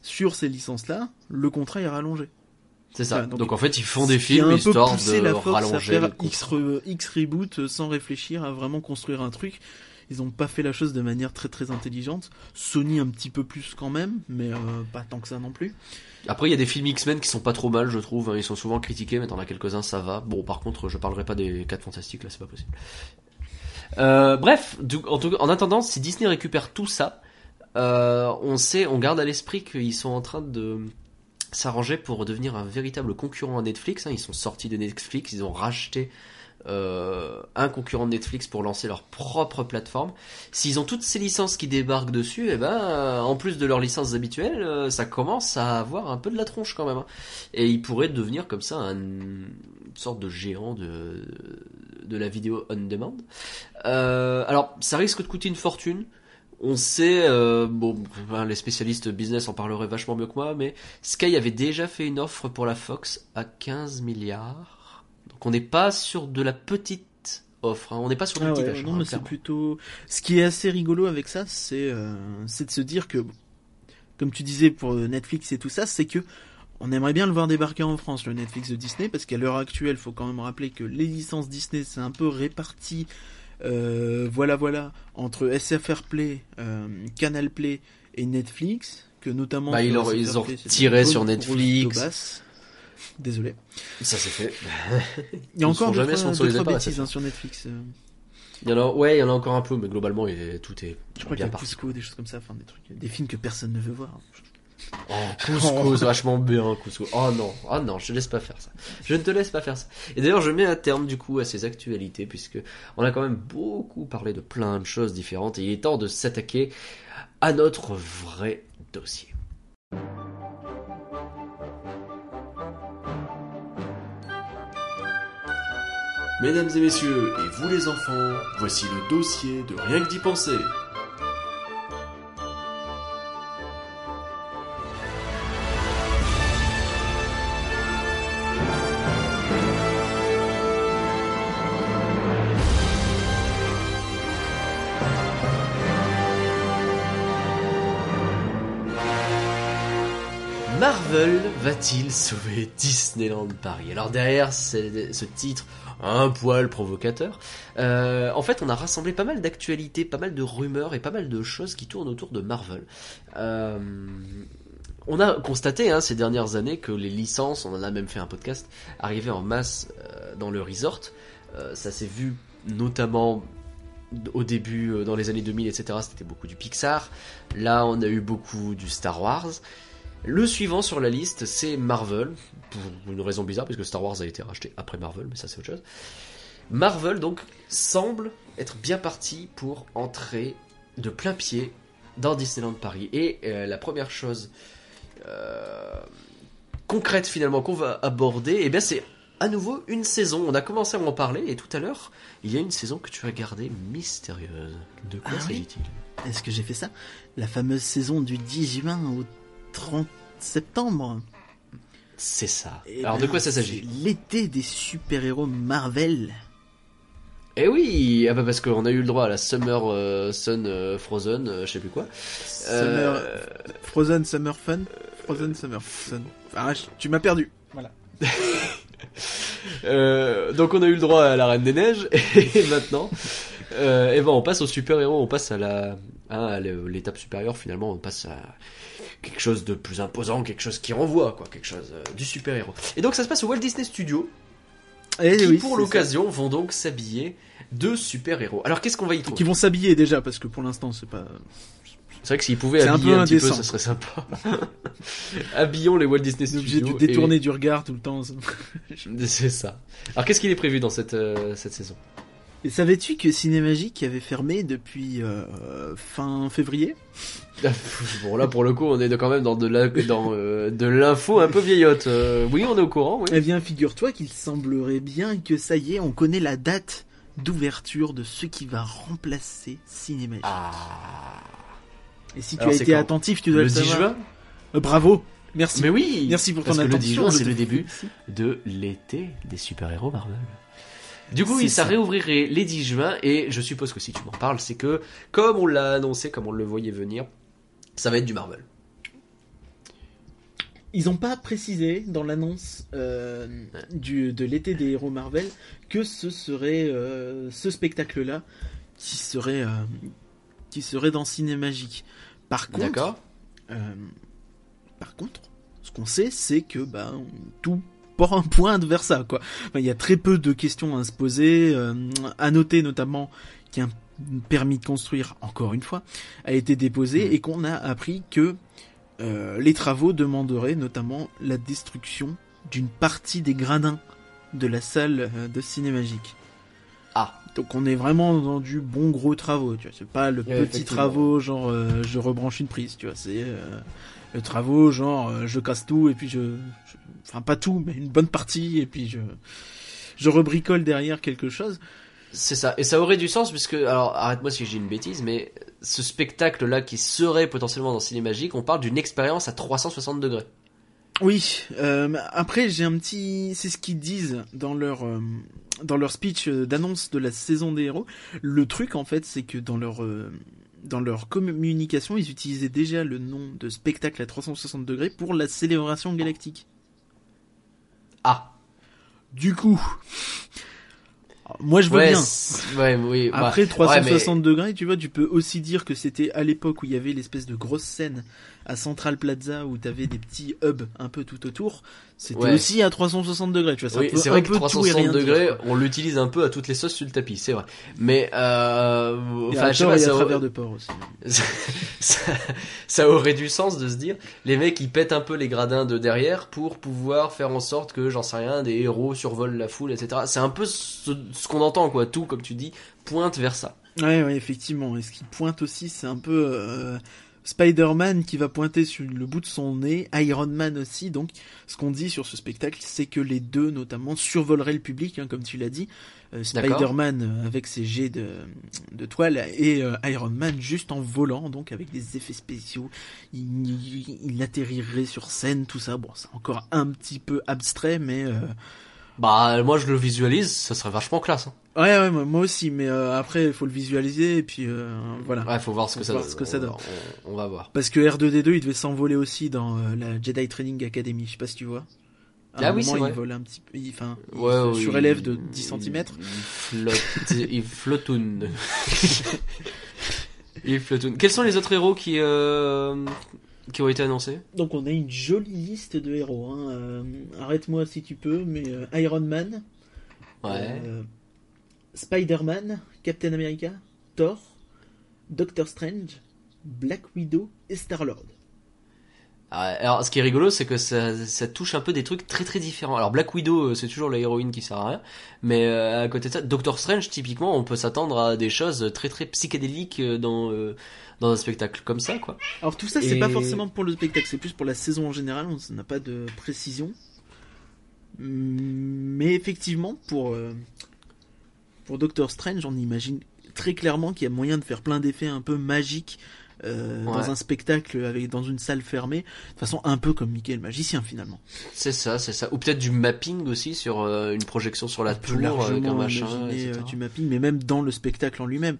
sur ces licences-là, le contrat est rallongé. C'est ça. Donc, donc, en fait, ils font des films un peu histoire poussé de la Fox à rallonger faire. X, re- X reboot sans réfléchir à vraiment construire un truc. Ils ont pas fait la chose de manière très très intelligente. Sony un petit peu plus quand même, mais euh, pas tant que ça non plus. Après, il y a des films X-Men qui sont pas trop mal, je trouve. Ils sont souvent critiqués, mais t'en as quelques-uns, ça va. Bon, par contre, je parlerai pas des 4 fantastiques, là, c'est pas possible. Euh, bref, en, tout en attendant, si Disney récupère tout ça, euh, on sait, on garde à l'esprit qu'ils sont en train de s'arranger pour devenir un véritable concurrent à Netflix. hein. Ils sont sortis de Netflix, ils ont racheté euh, un concurrent de Netflix pour lancer leur propre plateforme. S'ils ont toutes ces licences qui débarquent dessus, et ben, euh, en plus de leurs licences habituelles, euh, ça commence à avoir un peu de la tronche quand même. hein. Et ils pourraient devenir comme ça un, une sorte de géant de, de la vidéo on demand. Euh, alors, ça risque de coûter une fortune. On sait, euh, bon, ben, les spécialistes business en parleraient vachement mieux que moi, mais Sky avait déjà fait une offre pour la Fox à 15 milliards. Donc on n'est pas sur de la petite offre, hein. on n'est pas sur du Ah ouais, achat. non, hein, mais c'est clairement. plutôt. Ce qui est assez rigolo avec ça, c'est euh, c'est de se dire que, comme tu disais pour euh, Netflix et tout ça, c'est que on aimerait bien le voir débarquer en France, le Netflix de Disney, parce qu'à l'heure actuelle, faut quand même rappeler que les licences Disney, c'est un peu réparti. euh, voilà, voilà, entre SFR Play, euh, Canal Play et Netflix, que notamment. Bah, ils ont- ils tiré sur Netflix. Désolé. Ça c'est fait. Il y a encore jamais trois, bêtises hein, sur Netflix. euh. Il y en a, ouais, il y en a encore un peu, mais globalement, il est- tout est Je crois qu'il y a. Cusco, des choses comme ça, enfin des trucs, des films que personne ne veut voir. Oh, Cusco, c'est vachement bien, Cusco. Oh non, oh non, je te laisse pas faire ça. Je ne te laisse pas faire ça. Et d'ailleurs, je mets un terme du coup à ces actualités, puisque on a quand même beaucoup parlé de plein de choses différentes, et il est temps de s'attaquer à notre vrai dossier. Mesdames et messieurs, et vous les enfants, voici le dossier de Rien que d'y penser. Va-t-il sauver Disneyland Paris? Alors derrière ce, titre un poil provocateur, euh, en fait on a rassemblé pas mal d'actualités, pas mal de rumeurs et pas mal de choses qui tournent autour de Marvel. Euh, on a constaté hein, ces dernières années que les licences, on en a même fait un podcast, arrivaient en masse euh, dans le resort. Ça s'est vu notamment au début, dans les années 2000, etc. C'était beaucoup du Pixar. Là, on a eu beaucoup du Star Wars. Le suivant sur la liste, c'est Marvel, pour une raison bizarre, puisque Star Wars a été racheté après Marvel, mais ça c'est autre chose. Marvel donc semble être bien parti pour entrer de plein pied dans Disneyland Paris. Et euh, la première chose euh, concrète finalement qu'on va aborder, eh bien c'est à nouveau une saison. On a commencé à en parler et tout à l'heure, il y a une saison que tu as gardée mystérieuse. De quoi Ah oui s'agit-il? Est-ce que j'ai fait ça? La fameuse saison du 10 juin au 30 septembre. C'est ça. Eh Alors de ben, quoi ça s'agit L'été des super-héros Marvel. Eh oui, ah bah parce qu'on a eu le droit à la Summer euh, Sun euh, Frozen, euh, je sais plus quoi. Summer, Euh, Frozen Summer Fun. Frozen Summer Fun. Ah, tu m'as perdu. Voilà. Euh, donc on a eu le droit à la Reine des Neiges et maintenant, euh, eh ben on passe aux super héros, on passe à la hein, à l'étape supérieure finalement, on passe à quelque chose de plus imposant, quelque chose qui renvoie quoi, quelque chose euh, du super héros. Et donc ça se passe au Walt Disney Studios Eh qui oui, pour l'occasion vont donc s'habiller de super héros. Alors qu'est-ce qu'on va y trouver? Qui vont s'habiller déjà parce que pour l'instant c'est pas. C'est vrai que s'ils pouvaient C'est un habiller peu un, petit peu, ça serait sympa. Habillons les Walt Disney est obligé Studios. de détourner et- du regard tout le temps. C'est ça. Alors qu'est-ce qu'il est prévu dans cette euh, cette saison? Savais-tu que Cinémagique avait fermé depuis euh, fin février? Bon là pour le coup on est quand même dans de dans euh, de l'info un peu vieillotte. Euh, oui on est au courant. Oui. Eh bien, figure-toi qu'il semblerait bien que ça y est, on connaît la date d'ouverture de ce qui va remplacer Cinémagique. Ah. Et si tu Alors, as été attentif, tu dois Le le 10 savoir. juin. Bravo, merci. Mais oui. Merci pour ton Parce que le 10 attention. juin c'est le début de l'été des super héros Marvel. Du coup, oui, ça ça. réouvrirait les 10 juin et je suppose que si tu m'en parles, c'est que comme on l'a annoncé, comme on le voyait venir, ça va être du Marvel. Ils n'ont pas précisé dans l'annonce euh, du de l'été des héros Marvel que ce serait euh, ce spectacle-là qui serait euh, qui serait dans Cinémagique. Par contre, par contre, ce qu'on sait, c'est que bah, porte pointe vers ça. Quoi. Enfin, il y a très peu de questions à se poser. euh, à noter notamment qu'un permis de construire, encore une fois, a été déposé Mhm. et qu'on a appris que euh, les travaux demanderaient notamment la destruction d'une partie des gradins de la salle euh, de cinémagique. Ah. Donc on est vraiment dans du bon gros travaux, tu vois. C'est pas le Ouais, petit travaux genre euh, je rebranche une prise, tu vois. C'est euh, le travaux genre euh, je casse tout et puis je, je- enfin pas tout, mais une bonne partie et puis je je rebricole derrière quelque chose. C'est ça. Et ça aurait du sens puisque, alors arrête-moi si j'ai une bêtise, mais ce spectacle-là qui serait potentiellement dans Cinémagique, on parle d'une expérience à 360 degrés. Oui. après j'ai un petit, c'est ce qu'ils disent dans leur dans leur speech euh, d'annonce de la saison des héros. Le truc en fait, c'est que dans leur euh, dans leur communication, ils utilisaient déjà le nom de spectacle à 360 degrés pour la célébration galactique. Ah. Du coup, moi je veux ouais, bien. ouais, oui. bah, Après ouais, 360 mais- degrés, tu vois, tu peux aussi dire que c'était à l'époque où il y avait l'espèce de grosse scène à Central Plaza où t'avais des petits hubs un peu tout autour. C'était Ouais. aussi à 360 degrés, tu vois. Oui, c'est un vrai que peu tout et 360 rien dire, degrés, quoi. on l'utilise un peu à toutes les sauces sur le tapis, c'est vrai. Mais euh, enfin, à je sais pas, et à ça, travers de port aussi. ça, ça aurait du sens de se dire, les mecs ils pètent un peu les gradins de derrière pour pouvoir faire en sorte que, j'en sais rien, des héros survolent la foule, etc. C'est un peu ce, ce qu'on entend, quoi. Tout, comme tu dis, pointe vers ça. Ouais, ouais, effectivement. Et ce qui pointe aussi, c'est un peu euh, Spider-Man qui va pointer sur le bout de son nez, Iron Man aussi. Donc, ce qu'on dit sur ce spectacle, c'est que les deux, notamment, survoleraient le public, hein, comme tu l'as dit. Euh. Spider-Man euh, avec ses jets de, de toile et euh, Iron Man juste en volant, donc avec des effets spéciaux. Il, il, il atterrirait sur scène, tout ça. Bon, c'est encore un petit peu abstrait, mais... euh, Bah, moi je le visualise, ça serait vachement classe. hein. Ouais, ouais, moi aussi, mais euh, après, il faut le visualiser, et puis euh, voilà. Ouais, faut voir ce que Faut ça voir donne. ce que ça On- donne. On, on va voir. Parce que R2D2, il devait s'envoler aussi dans euh, la Jedi Training Academy, je sais pas si tu vois. À Ah un oui, moment, c'est vrai. il vole un petit peu, il- enfin, il Ouais, se oui, surélève il- de 10 cm. Il flotte, il flottoune. il flottoune. Quels sont les autres héros qui, euh, qui ont été annoncés? Donc on a une jolie liste de héros. Hein. euh, Arrête-moi si tu peux, mais euh, Iron Man, Ouais. Spider-Man, Captain America, Thor, Doctor Strange, Black Widow et Star-Lord. Ah, Alors, ce qui est rigolo, c'est que ça, ça touche un peu des trucs très très différents. Alors, Black Widow, euh, c'est toujours la héroïne qui sert à rien. Mais euh, à côté de ça, Doctor Strange, typiquement, on peut s'attendre à des choses très très psychédéliques euh, dans euh, dans un spectacle comme ça, quoi. Alors tout ça, c'est Et- pas forcément pour le spectacle, c'est plus pour la saison en général, on n'a pas de précision. Mais effectivement, pour, euh, pour Doctor Strange, on imagine très clairement qu'il y a moyen de faire plein d'effets un peu magiques euh, Ouais. dans un spectacle, avec, dans une salle fermée, de façon un peu comme Mickey le magicien finalement. C'est ça, c'est ça. Ou peut-être du mapping aussi sur euh, une projection sur la tour avec un machin, imaginer euh, du mapping, mais même dans le spectacle en lui-même.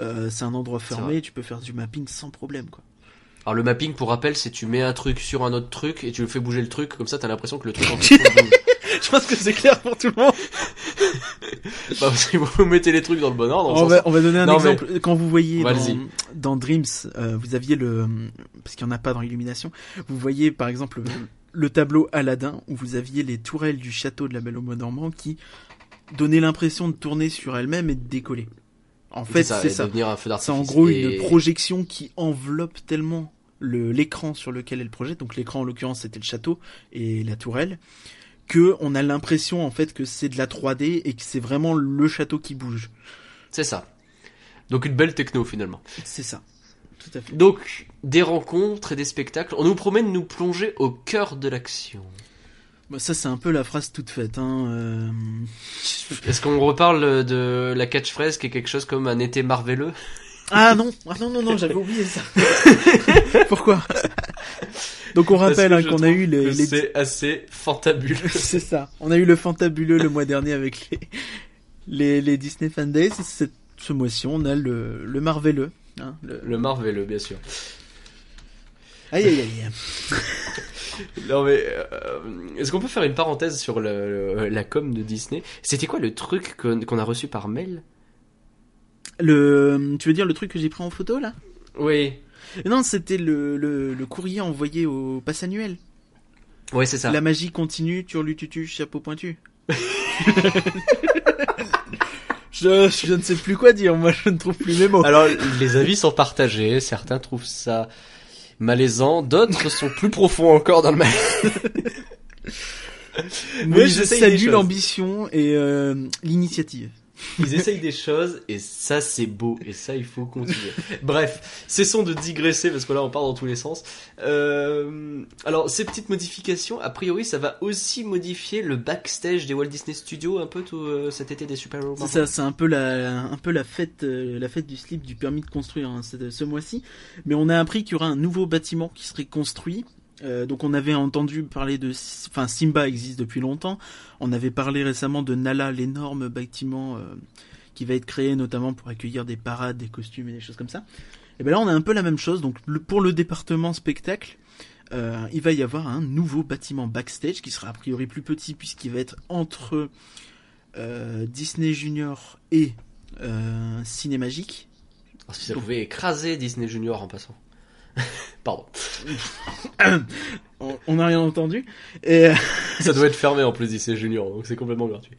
Euh, c'est un endroit fermé, tu peux faire du mapping sans problème quoi. Alors le mapping, pour rappel, c'est tu mets un truc sur un autre truc et tu le fais bouger le truc, comme ça t'as l'impression que le truc en bouge. Je pense que c'est clair pour tout le monde. Bah, si vous mettez les trucs dans le bon ordre, On va, sens- on va donner un Non, mais- exemple. Quand vous voyez dans, dans Dreams, euh, vous aviez le, parce qu'il n'y en a pas dans Illumination, vous voyez par exemple le, le tableau Aladdin où vous aviez les tourelles du château de la Belle au Bois dormant qui donnaient l'impression de tourner sur elles-mêmes et de décoller. En fait, c'est ça. C'est en gros Et- une projection qui enveloppe tellement le l'écran sur lequel elle projette. Donc l'écran en l'occurrence c'était le château et la tourelle que on a l'impression en fait que c'est de la 3D et que c'est vraiment le château qui bouge. C'est ça. Donc une belle techno finalement. C'est ça. Tout à fait. Donc des rencontres et des spectacles. On nous promet de nous plonger au cœur de l'action. Bah, ça, c'est un peu la phrase toute faite. Hein. euh. Est-ce qu'on reparle de la catchphrase qui est quelque chose comme un été marveleux Ah non, ah non, non, non, j'avais oublié ça. Pourquoi? Donc on rappelle hein, qu'on a eu les, C'est assez fantabuleux. c'est ça. On a eu le fantabuleux le mois dernier avec les les, les Disney Fan Days. Cette- ce mois-ci, on a le le Marveleux. Hein, le... Le marveleux, bien sûr. Aïe aïe aïe. Non mais euh, est-ce qu'on peut faire une parenthèse sur le, le- la com de Disney? C'était quoi le truc qu'on qu'on a reçu par mail? Le, tu veux dire le truc que j'ai pris en photo là? Oui. Non, c'était le, le le courrier envoyé au pass annuel. Ouais, c'est ça. La magie continue, turlututu, chapeau pointu. je, je ne sais plus quoi dire, moi je ne trouve plus mes mots. Alors les avis sont partagés. Certains trouvent ça malaisant, d'autres sont plus profonds encore dans le mal. Mais ils je salue l'ambition et euh, l'initiative. Ils essayent des choses et ça c'est beau et ça il faut continuer. Bref, cessons de digresser parce que là on part dans tous les sens. Euh, alors ces petites modifications, a priori ça va aussi modifier le backstage des Walt Disney Studios un peu tout euh, cet été des super héros. C'est ça, c'est un peu la, un peu la fête, euh, la fête du slip du permis de construire hein, ce, ce mois-ci. Mais on a appris qu'il y aura un nouveau bâtiment qui serait construit. Euh, donc on avait entendu parler de, enfin Simba existe depuis longtemps. On avait parlé récemment de Nala, l'énorme bâtiment euh, qui va être créé notamment pour accueillir des parades, des costumes et des choses comme ça. Et ben là on a un peu la même chose. Donc pour le département spectacle, euh, il va y avoir un nouveau bâtiment backstage qui sera a priori plus petit puisqu'il va être entre Disney Junior et Cinémagique. Alors, si ça pouvait écraser Disney Junior en passant. Pardon. On n'a rien entendu. Et, euh, Ça doit être fermé en plus Disney Junior donc c'est complètement gratuit.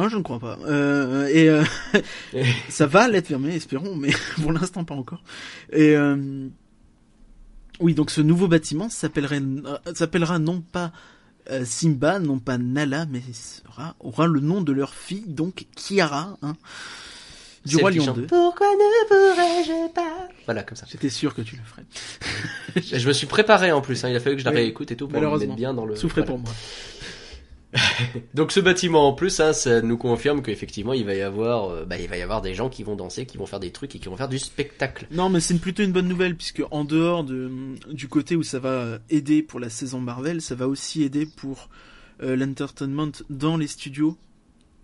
oh, je ne crois pas. Euh, et euh, ça va l'être fermé, espérons, mais pour l'instant pas encore. Et euh, oui, donc ce nouveau bâtiment s'appellerait, s'appellera non pas euh, Simba, non pas Nala, mais sera, aura le nom de leur fille, donc Kiara, hein, du roi Lion chante, 2. Pourquoi ne pourrais-je pas? Voilà comme ça. J'étais sûr que tu le ferais. Je me suis préparé en plus, hein. il a fallu que je la réécoute et tout pour me mettre bien dans le. Souffrez voilà. pour moi. Donc ce bâtiment en plus, hein, ça nous confirme qu'effectivement il va y avoir, euh, bah, il va y avoir des gens qui vont danser, qui vont faire des trucs et qui vont faire du spectacle. Non, mais c'est plutôt une bonne nouvelle puisque en dehors de, du côté où ça va aider pour la saison Marvel, ça va aussi aider pour euh, l'entertainment dans les studios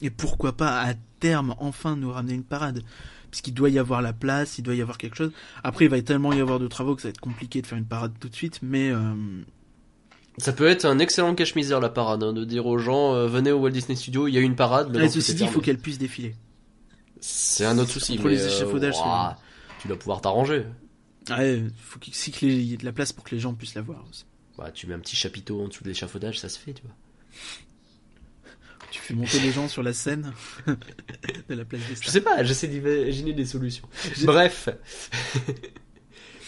et pourquoi pas à terme enfin nous ramener une parade? Puisqu'il doit y avoir la place, il doit y avoir quelque chose. Après, il va tellement y avoir de travaux que ça va être compliqué de faire une parade tout de suite, mais euh, Ça peut être un excellent cache-misère la parade, hein, de dire aux gens euh, venez au Walt Disney Studio, il y a une parade. et tout ceci dit, il faut qu'elle puisse défiler. C'est un autre souci. Mais, les euh, échafaudages, ouah, tu dois pouvoir t'arranger. Ouais, faut qu'il y ait de la place pour que les gens puissent la voir aussi. Bah, tu mets un petit chapiteau en dessous de l'échafaudage, ça se fait, tu vois. Tu fais monter les gens sur la scène de la place des Je stars. sais pas, j'essaie d'imaginer des solutions. Bref.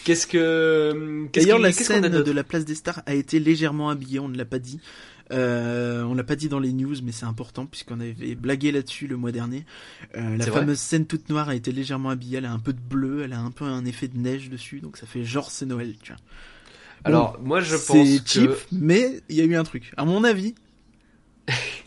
Qu'est-ce que. D'ailleurs, la scène de la place des stars a été légèrement habillée, on ne l'a pas dit. Euh, on l'a pas dit dans les news, mais c'est important puisqu'on avait blagué là-dessus le mois dernier. Euh, la fameuse scène toute noire a été légèrement habillée. Elle a un peu de bleu, elle a un peu un effet de neige dessus, donc ça fait genre c'est Noël. Tu vois. Alors, moi, je pense c'est que. cheap, mais il y a eu un truc. À mon avis,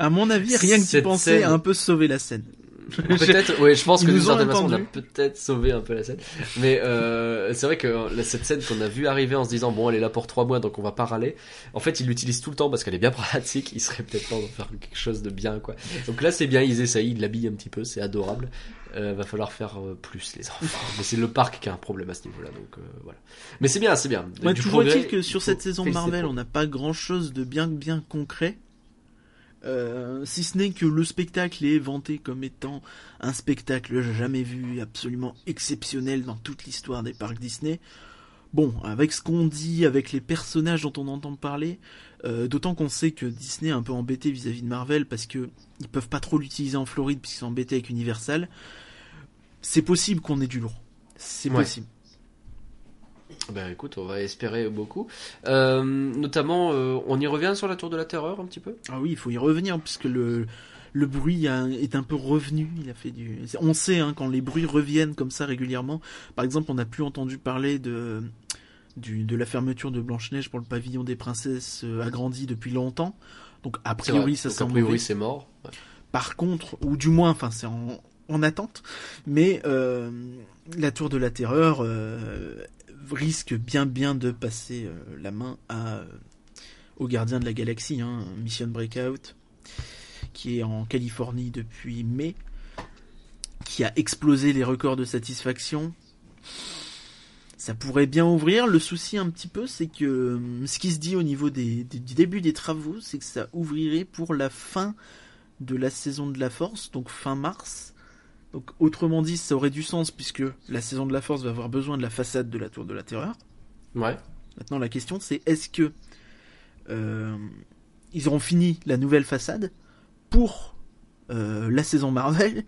à mon avis, rien que d'y penser scène- a un peu sauvé la scène. Peut-être, oui, je pense Ils que d'une certaine façon, on a peut-être sauvé un peu la scène. Mais euh, c'est vrai que là, cette scène qu'on a vue arriver en se disant, bon, elle est là pour trois mois, donc on va pas râler. En fait, ils l'utilisent tout le temps parce qu'elle est bien pratique. Il serait peut-être temps de faire quelque chose de bien, quoi. Donc là, c'est bien, ils essayent, ils l'habillent un petit peu, c'est adorable. Euh, va falloir faire euh, plus, les enfants. Mais c'est le parc qui a un problème à ce niveau-là, donc euh, voilà. Mais c'est bien, c'est bien. Ouais, progrès, est-il que sur cette saison Marvel, on n'a pas grand-chose de bien bien concret. Euh, si ce n'est que le spectacle est vanté comme étant un spectacle jamais vu, absolument exceptionnel dans toute l'histoire des parcs Disney. Bon, avec ce qu'on dit, avec les personnages dont on entend parler, euh, d'autant qu'on sait que Disney est un peu embêté vis-à-vis de Marvel parce que ils peuvent pas trop l'utiliser en Floride puisqu'ils sont embêtés avec Universal. C'est possible qu'on ait du lourd. C'est Ouais. possible. Ben écoute, on va espérer beaucoup. Euh, notamment, euh, on y revient sur la Tour de la Terreur un petit peu? Ah oui, il faut y revenir puisque le le bruit a- est un peu revenu. Il a fait du. On sait hein, quand les bruits reviennent comme ça régulièrement. Par exemple, on n'a plus entendu parler de du, de la fermeture de Blanche Neige pour le pavillon des princesses euh, agrandi depuis longtemps. Donc a priori ça sent a priori, c'est mort. Ouais. Par contre, ou du moins, enfin c'est en, en attente, mais euh, la tour de la terreur euh, risque bien bien de passer euh, la main euh, au gardien de la galaxie, hein, Mission Breakout, qui est en Californie depuis mai, qui a explosé les records de satisfaction. Ça pourrait bien ouvrir. Le souci un petit peu, c'est que euh, ce qui se dit au niveau du début des travaux, c'est que ça ouvrirait pour la fin de la saison de la Force, donc fin mars. Donc autrement dit, ça aurait du sens puisque la saison de la Force va avoir besoin de la façade de la Tour de la Terreur. Ouais. Maintenant, la question c'est est-ce que euh, ils auront fini la nouvelle façade pour euh, la saison Marvel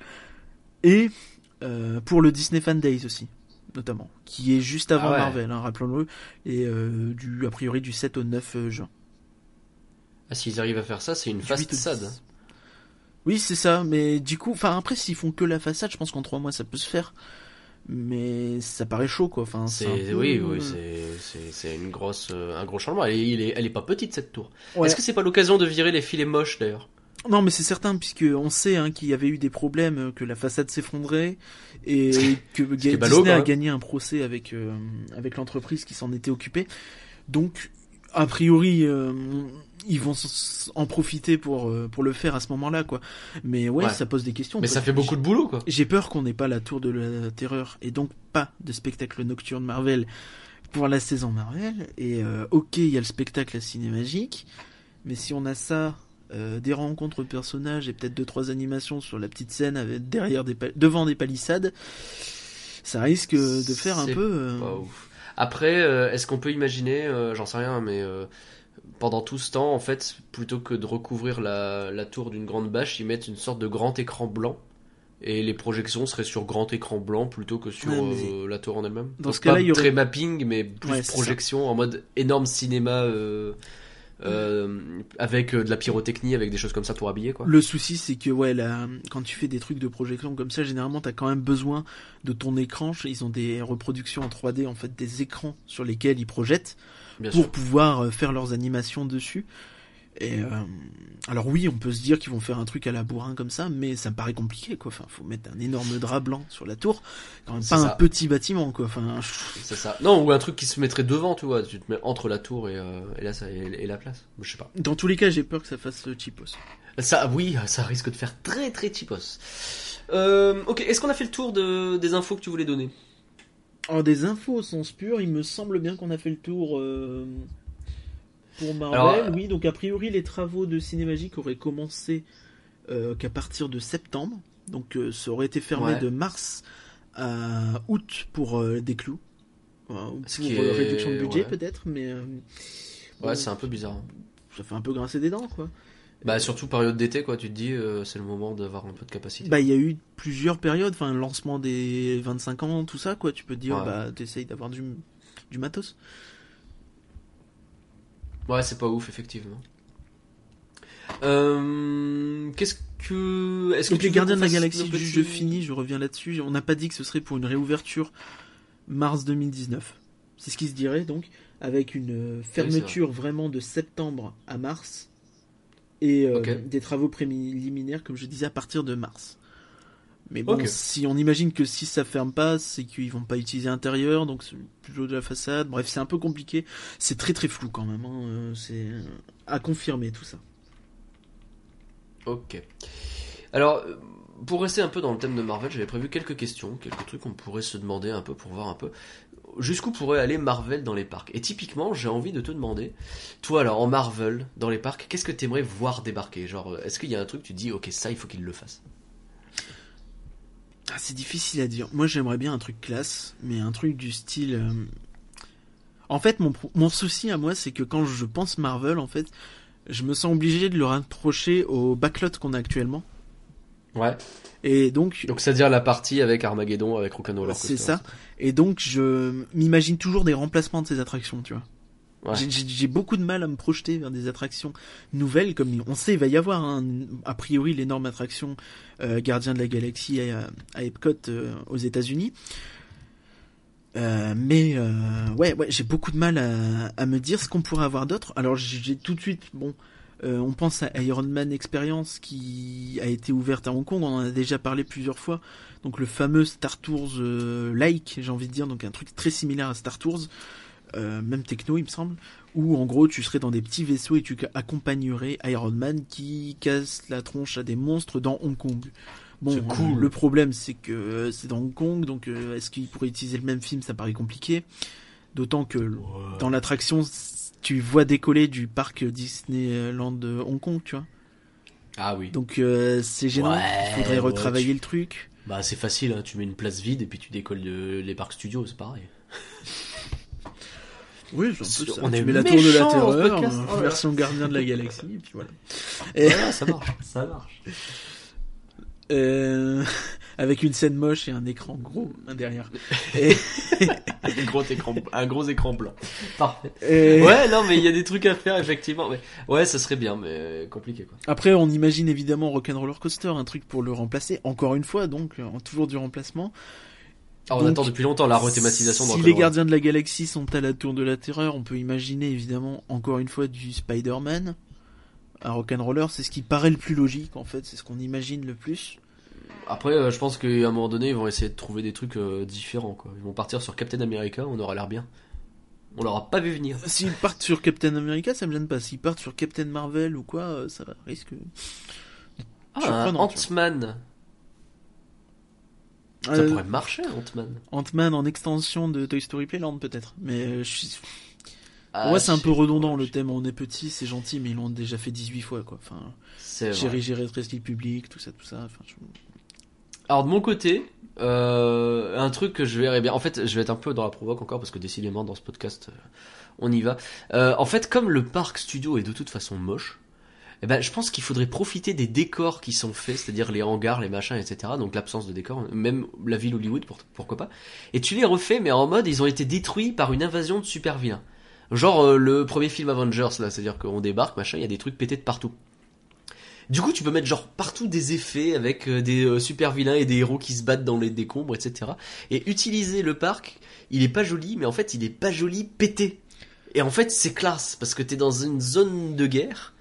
et euh, pour le Disney Fan Days aussi, notamment, qui est juste avant Ah ouais. Marvel, hein, rappelons-le, et du a priori du 7 au 9 euh, juin. Ah, s'ils arrivent à faire ça, c'est une Du 8 au 10. façade. Oui, c'est ça, mais du coup, enfin après, s'ils font que la façade, je pense qu'en trois mois ça peut se faire. Mais ça paraît chaud, quoi. Enfin, c'est peu- oui, oui, c'est une grosse euh, un gros changement. Elle est, est- elle est pas petite cette tour. Ouais. Est-ce que c'est pas l'occasion de virer les filets moches d'ailleurs? Non, mais c'est certain, puisque on sait hein, qu'il y avait eu des problèmes, euh, que la façade s'effondrait, et que ballot, Disney a gagné un procès avec, euh, avec l'entreprise qui s'en était occupée. Donc, a priori, euh, ils vont en profiter pour, euh, pour le faire à ce moment-là, quoi. Mais ouais, Ouais. ça pose des questions. Mais ça fait beaucoup de boulot quoi. J'ai peur qu'on n'ait pas la tour de la terreur et donc pas de spectacle nocturne Marvel pour la saison Marvel. Et euh, ok, il y a le spectacle à cinémagique, mais si on a ça, euh, des rencontres de personnages et peut-être deux trois animations sur la petite scène avec derrière des devant des palissades, ça risque de faire un peu. euh, Pas ouf. Après, est-ce qu'on peut imaginer, j'en sais rien, mais pendant tout ce temps, en fait, plutôt que de recouvrir la, la tour d'une grande bâche, ils mettent une sorte de grand écran blanc. Et les projections seraient sur grand écran blanc plutôt que sur euh, la tour en elle-même. dans Donc ce cas-là, il y aurait- très mapping, mais plus Ouais, projection en mode énorme cinéma euh, euh, avec de la pyrotechnie, avec des choses comme ça pour habiller quoi. Le souci, c'est que ouais, là, quand tu fais des trucs de projection comme ça, généralement, t'as quand même besoin de ton écran. Ils ont des reproductions en 3D, en fait, des écrans sur lesquels ils projettent. Bien pour sûr. pouvoir euh, faire leurs animations dessus. Et euh, alors oui, on peut se dire qu'ils vont faire un truc à la bourrin comme ça, mais ça me paraît compliqué quoi. Enfin, faut mettre un énorme drap blanc sur la tour, quand même pas un petit bâtiment quoi. Enfin, C'est ça. Non, ou un truc qui se mettrait devant, tu vois. Tu te mets entre la tour et, euh, et, là, ça, et, et la place. Je sais pas. dans tous les cas, j'ai peur que ça fasse cheapos. Ça, oui, ça risque de faire très très cheapos. Euh, ok, est-ce qu'on a fait le tour de, des infos que tu voulais donner? En des infos au sens pur, il me semble bien qu'on a fait le tour euh, pour Marvel. Alors, euh, oui, donc a priori les travaux de Cinémagique auraient commencé euh, qu'à partir de septembre. Donc euh, ça aurait été fermé Ouais. de mars à août pour des clous. Voilà, pour est- réduction de budget ouais. peut-être, mais Ouais, bon, c'est un peu bizarre. ça fait un peu grincer des dents quoi. Bah, surtout période d'été, quoi. Tu te dis, euh, c'est le moment d'avoir un peu de capacité. Bah il y a eu plusieurs périodes, enfin le lancement des 25 ans, tout ça quoi. Tu peux te dire Ouais. bah t'essayes d'avoir du du matos. Ouais, c'est pas ouf, effectivement. Euh, Qu'est-ce que. Est-ce que les Gardiens de la Galaxie, juste je finis, je reviens là-dessus. On n'a pas dit que ce serait pour une réouverture mars 2019. C'est ce qui se dirait donc, avec une euh, fermeture vraiment de septembre à mars et euh, des travaux préliminaires, comme je disais, à partir de mars. Mais bon, si on imagine que si ça ferme pas, c'est qu'ils vont pas utiliser l'intérieur, donc c'est plutôt de la façade. Bref, c'est un peu compliqué. C'est très très flou quand même. hein. Euh, C'est à confirmer tout ça. Ok. Alors, euh, pour rester un peu dans le thème de Marvel, j'avais prévu quelques questions, quelques trucs qu'on pourrait se demander un peu pour voir un peu jusqu'où pourrait aller Marvel dans les parcs. Et typiquement, j'ai envie de te demander, toi alors en Marvel, dans les parcs, qu'est-ce que t'aimerais voir débarquer? Genre, est-ce qu'il y a un truc, tu dis, ok, ça, il faut qu'il le fasse? Ah, c'est difficile à dire. Moi, j'aimerais bien un truc classe, mais un truc du style. euh, En fait, mon, mon souci à moi, c'est que quand je pense Marvel, en fait, je me sens obligé de le rapprocher au backlot qu'on a actuellement. Ouais. Et donc, Donc, c'est-à-dire la partie avec Armageddon, avec Rock'n'Roller c'est Coaster. ça. Et donc, je m'imagine toujours des remplacements de ces attractions, tu vois. Ouais. J'ai- beaucoup de mal à me projeter vers des attractions nouvelles, comme on sait, il va y avoir un, a priori l'énorme attraction euh, Gardien de la Galaxie à, à Epcot euh, aux États-Unis. Euh, mais ouais, ouais, j'ai beaucoup de mal à, à me dire ce qu'on pourrait avoir d'autre. Alors j'ai j'ai tout de suite, bon, euh, on pense à Iron Man Experience qui a été ouverte à Hong Kong, on en a déjà parlé plusieurs fois. Donc le fameux Star Tours euh, like, j'ai envie de dire, donc un truc très similaire à Star Tours, euh, même techno il me semble, où en gros tu serais dans des petits vaisseaux et tu accompagnerais Iron Man qui casse la tronche à des monstres dans Hong Kong. Bon, cool. le problème c'est que c'est dans Hong Kong, donc est-ce qu'il pourrait utiliser le même film, ça paraît compliqué. D'autant que dans l'attraction, tu vois décoller du parc Disneyland de Hong Kong, tu vois. Ah oui. Donc euh, c'est gênant, Ouais, il faudrait ouais, retravailler tu- le truc. Bah, c'est facile, hein. tu mets une place vide et puis tu décolles de- les parcs studios, c'est pareil. Oui, peu ça. On tu est mets la tour de la terreur, euh, Oh version gardien de la galaxie, et puis voilà. Et- Voilà, ça marche, ça marche. Euh, avec une scène moche et un écran gros un derrière. Et, un, gros écran, un gros écran blanc. Parfait. et- Ouais, non, mais il y a des trucs à faire, effectivement. Mais... Ouais, ça serait bien, mais compliqué, quoi. Après, on imagine évidemment Rock'n'Roller Coaster, un truc pour le remplacer. Encore une fois, donc euh, toujours du remplacement. Alors, on Donc, attend depuis longtemps la rethématisation Si les gardiens de la galaxie sont à la tour de la terreur, on peut imaginer évidemment encore une fois du Spider-Man. À Rock'n'Roller, c'est ce qui paraît le plus logique en fait, c'est ce qu'on imagine le plus. Après, euh, je pense qu'à un moment donné, ils vont essayer de trouver des trucs euh, différents, quoi. Ils vont partir sur Captain America, on aura l'air bien. On l'aura pas vu venir. S'ils partent sur Captain America, ça me gêne pas. S'ils partent sur Captain Marvel ou quoi, euh, ça risque. Ah, Ant-Man. Ça Euh, pourrait marcher, Ant-Man. Ant-Man en extension de Toy Story Playland peut-être. Mais je suis... Ah, ouais, c'est un peu redondant le thème. On est petit, c'est gentil, mais ils l'ont déjà fait 18 fois quoi. Enfin, j'ai rétréci le public, tout ça, tout ça. Enfin, je- Alors de mon côté, euh, un truc que je verrais bien. En fait, je vais être un peu dans la provoque encore parce que décidément dans ce podcast, euh, on y va. Euh, en fait, comme le parc studio est de toute façon moche, eh ben, je pense qu'il faudrait profiter des décors qui sont faits, c'est-à-dire les hangars, les machins, etc. Donc l'absence de décors, même la ville Hollywood, pour- pourquoi pas. Et tu les refais, mais en mode ils ont été détruits par une invasion de super vilains. Genre le premier film Avengers là, c'est-à-dire qu'on débarque, machin, il y a des trucs pétés de partout. Du coup, tu peux mettre genre partout des effets avec euh, des euh, super vilains et des héros qui se battent dans les décombres, etc. Et utiliser le parc, il est pas joli, mais en fait, il est pas joli pété. Et en fait, c'est classe parce que t'es dans une zone de guerre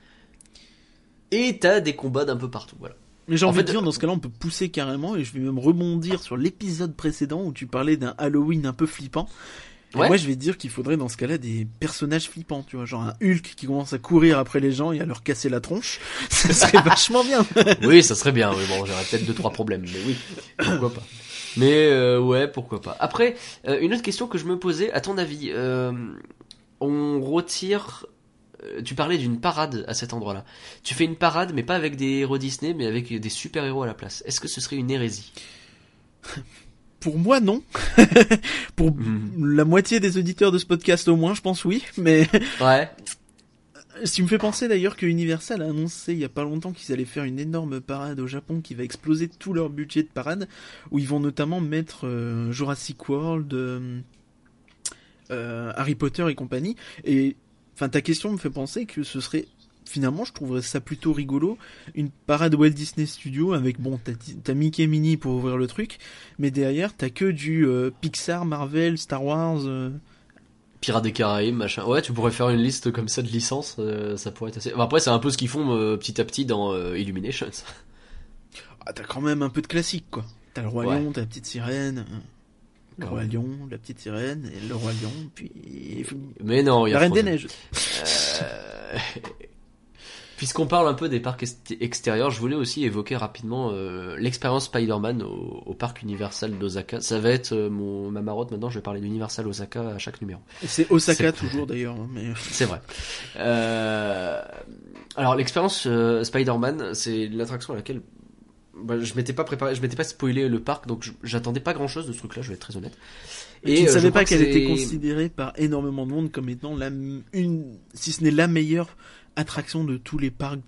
et t'as des combats d'un peu partout. Voilà. Mais j'ai En envie fait, de dire, dans ce cas-là, on peut pousser carrément, et je vais même rebondir sur l'épisode précédent où tu parlais d'un Halloween un peu flippant. Et Ouais. moi, je vais dire qu'il faudrait dans ce cas-là des personnages flippants, tu vois, genre un Hulk qui commence à courir après les gens et à leur casser la tronche. Ça serait vachement bien. Oui, ça serait bien. Oui, bon, j'aurais peut-être deux trois problèmes, mais oui, pourquoi pas. Mais euh, ouais, pourquoi pas. Après, euh, une autre question que je me posais, à ton avis, euh, on retire. Tu parlais d'une parade à cet endroit-là. Tu fais une parade, mais pas avec des héros Disney, mais avec des super-héros à la place. Est-ce que ce serait une hérésie? Pour moi, non. Pour Mhm. la moitié des auditeurs de ce podcast au moins, je pense oui. Mais Ouais. ce qui me fait penser d'ailleurs que Universal a annoncé il y a pas longtemps qu'ils allaient faire une énorme parade au Japon qui va exploser tout leur budget de parade, où ils vont notamment mettre euh, Jurassic World, euh, euh, Harry Potter et compagnie. Et enfin, ta question me fait penser que ce serait finalement, je trouverais ça plutôt rigolo, une parade Walt Disney Studio avec bon, t'as Mickey et Minnie pour ouvrir le truc, mais derrière t'as que du euh, Pixar, Marvel, Star Wars. euh, Pirates des Caraïbes, machin. Ouais, tu pourrais faire une liste comme ça de licences, euh, ça pourrait être assez. Enfin, après, c'est un peu ce qu'ils font petit à petit dans Illuminations. Ah, t'as quand même un peu de classique, quoi. T'as le Roi Ouais. Lion, t'as la petite sirène. Le Roi. Lion, la petite sirène, et le Roi Lion, puis. Mais non, il y a La Reine des. Neiges. Puisqu'on parle un peu des parcs ext- extérieurs, je voulais aussi évoquer rapidement euh, l'expérience Spider-Man au, au parc Universal d'Osaka. Ça va être euh, mon, ma marotte maintenant, je vais parler d'Universal Osaka à chaque numéro. C'est Osaka toujours d'ailleurs, hein, mais. C'est vrai. Euh, alors l'expérience Spider-Man, c'est l'attraction à laquelle bah, je m'étais pas préparé, je m'étais pas spoilé le parc, donc j'attendais pas grand-chose de ce truc-là, je vais être très honnête. Et tu ne savais pas que qu'elle était considérée par énormément de monde comme étant la, une, si ce n'est la meilleure attraction de tous les parcs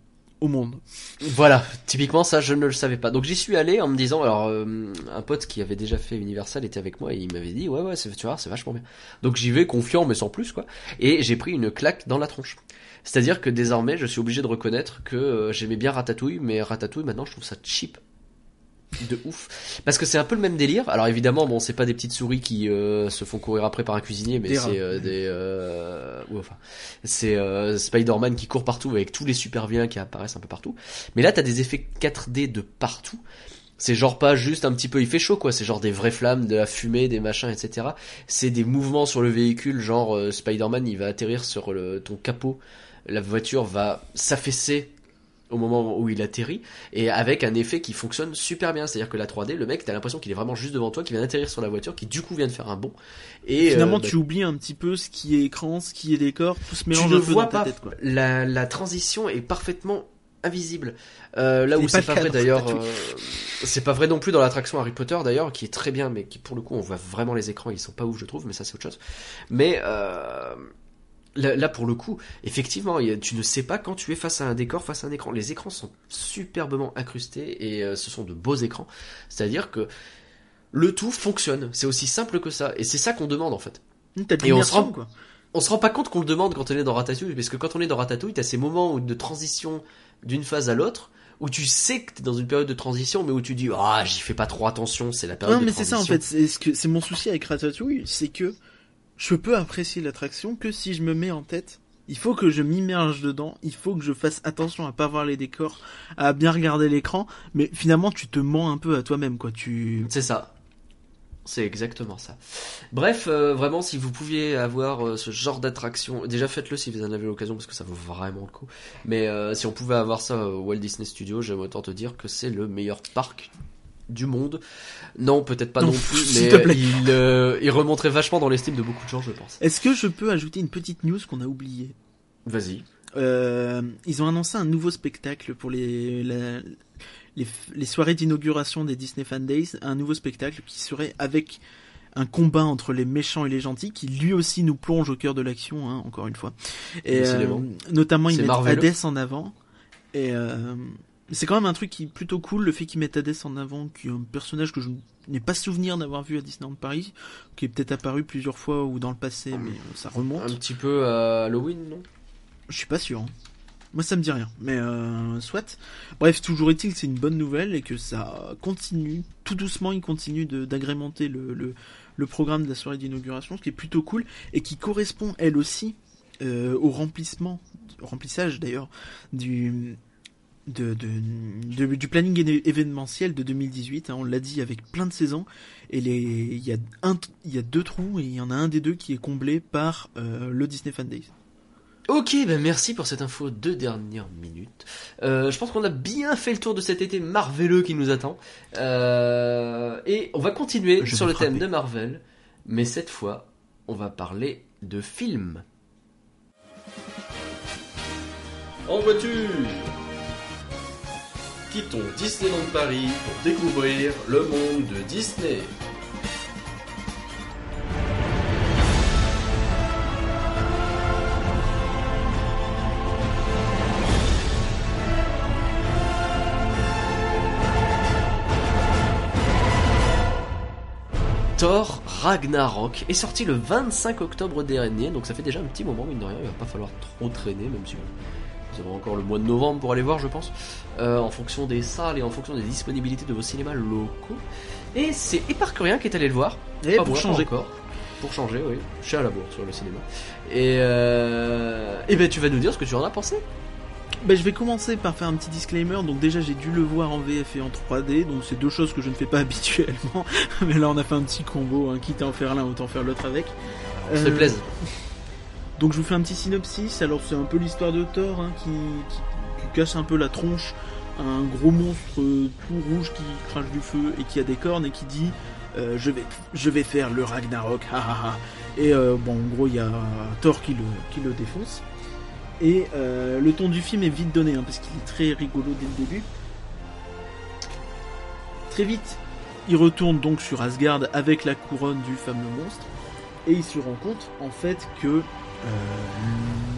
au monde. Voilà, typiquement ça je ne le savais pas. Donc j'y suis allé en me disant, alors euh, un pote qui avait déjà fait Universal était avec moi et il m'avait dit ouais ouais c'est tu vois c'est vachement bien. Donc j'y vais confiant mais sans plus quoi. Et j'ai pris une claque dans la tronche. C'est-à-dire que désormais je suis obligé de reconnaître que euh, j'aimais bien Ratatouille, mais Ratatouille maintenant je trouve ça cheap de ouf. Parce que c'est un peu le même délire. Alors évidemment bon c'est pas des petites souris qui euh, se font courir après par un cuisinier mais c'est euh, des euh, ouais, enfin c'est euh, Spider-Man qui court partout avec tous les super vilains qui apparaissent un peu partout. Mais là t'as des effets 4D de partout. C'est genre pas juste un petit peu il fait chaud quoi. C'est genre des vraies flammes de la fumée des machins etc c'est des mouvements sur le véhicule genre euh, Spider-Man il va atterrir sur le, ton capot. La voiture va s'affaisser au moment où il atterrit et avec un effet qui fonctionne super bien. C'est à dire que la 3D le mec t'as l'impression qu'il est vraiment juste devant toi qui vient d'atterrir sur la voiture qui du coup vient de faire un bond. Et Finalement, euh, bah, tu oublies un petit peu ce qui est écran, ce qui est décor, tout se tu mélange ne un peu vois ta pas tête, quoi. la, la transition est parfaitement invisible. Euh, là où c'est pas vrai d'ailleurs euh, c'est pas vrai non plus dans l'attraction Harry Potter d'ailleurs qui est très bien mais qui pour le coup on voit vraiment les écrans ils sont pas ouf je trouve mais ça c'est autre chose. Mais euh, Là, là, pour le coup, effectivement, tu ne sais pas quand tu es face à un décor, face à un écran. Les écrans sont superbement incrustés et euh, ce sont de beaux écrans. C'est-à-dire que le tout fonctionne. C'est aussi simple que ça. Et c'est ça qu'on demande en fait. De Et on se rend- quoi. On se rend pas compte qu'on le demande quand on est dans Ratatouille, parce que quand on est dans Ratatouille, t'as ces moments de transition d'une phase à l'autre, où tu sais que t'es dans une période de transition, mais où tu dis ah j'y fais pas trop attention, c'est la période Non, de mais c'est ça, en fait. C'est ce que, c'est mon souci avec Ratatouille, c'est que je peux apprécier l'attraction que si je me mets en tête. Il faut que je m'immerge dedans, il faut que je fasse attention à pas voir les décors, à bien regarder l'écran, mais finalement tu te mens un peu à toi-même quoi, tu... C'est ça. C'est exactement ça. Bref, euh, vraiment, si vous pouviez avoir euh, ce genre d'attraction, déjà faites-le si vous en avez l'occasion parce que ça vaut vraiment le coup. Mais euh, si on pouvait avoir ça au Walt Disney Studios, j'aime autant te dire que c'est le meilleur parc du monde. Non, peut-être pas Non, non, plus, mais te plaît. il, euh, il remonterait vachement dans l'estime de beaucoup de gens, je pense. Est-ce que je peux ajouter une petite news qu'on a oubliée? Vas-y. Euh, ils ont annoncé un nouveau spectacle pour les, la- les, les soirées d'inauguration des Disney Fan Days, un nouveau spectacle qui serait avec un combat entre les méchants et les gentils, qui lui aussi nous plonge au cœur de l'action, hein, encore une fois. Et euh, notamment ils mettent. Hades en avant. Et euh, c'est quand même un truc qui est plutôt cool, le fait qu'ils mettent Hades en avant, qui est un personnage que je n'ai pas souvenir d'avoir vu à Disneyland Paris, qui est peut-être apparu plusieurs fois ou dans le passé, mais euh, ça remonte. Un petit peu à Halloween, non? Je suis pas sûr. hein. Moi, ça me dit rien. Mais euh, soit. Bref, toujours est-il que c'est une bonne nouvelle et que ça continue, tout doucement, il continue d'agrémenter le, le, le programme de la soirée d'inauguration, ce qui est plutôt cool et qui correspond, elle aussi, euh, au remplissement, au remplissage d'ailleurs, du, de, de, de- du planning éne- événementiel de 2018. hein, on l'a dit avec plein de saisons. Et les, il y a un, y a deux trous et il y en a un des deux qui est comblé par euh, le Disney Fan Days. Ok, ben merci pour cette info de dernière minute. Euh, je pense qu'on a bien fait le tour de cet été marveleux qui nous attend. Euh, et on va continuer Je sur le thème de Marvel, mais cette fois, on va parler de films. En voiture Quittons Disneyland Paris pour découvrir le monde de Disney. Thor Ragnarok est sorti le 25 octobre dernier, donc ça fait déjà un petit moment, mine de rien, il va pas falloir trop traîner, même si vous avez encore le mois de novembre pour aller voir, je pense, euh, en fonction des salles et en fonction des disponibilités de vos cinémas locaux. Et c'est Éparcurien qui est allé le voir. Et Pas pour moi, changer. pas encore. Pour changer, oui. Je suis à la bourre sur le cinéma. Et, euh... et ben tu vas nous dire ce que tu en as pensé. Ben, je vais commencer par faire un petit disclaimer. Donc déjà, j'ai dû le voir en VF et en 3D. Donc c'est deux choses que je ne fais pas habituellement. Mais là, on a fait un petit combo. Hein. Quitte à en faire l'un, autant faire l'autre avec. Ça fait Euh, plaisir. Donc je vous fais un petit synopsis. Alors c'est un peu l'histoire de Thor hein, qui, qui, qui casse un peu la tronche un gros monstre euh, tout rouge qui crache du feu et qui a des cornes et qui dit euh, je vais faire le Ragnarok. Et euh, bon en gros il y a Thor qui le qui défonce. Et le ton du film est vite donné hein, parce qu'il est très rigolo dès le début. Très vite, il retourne donc sur Asgard avec la couronne du fameux monstre et il se rend compte en fait que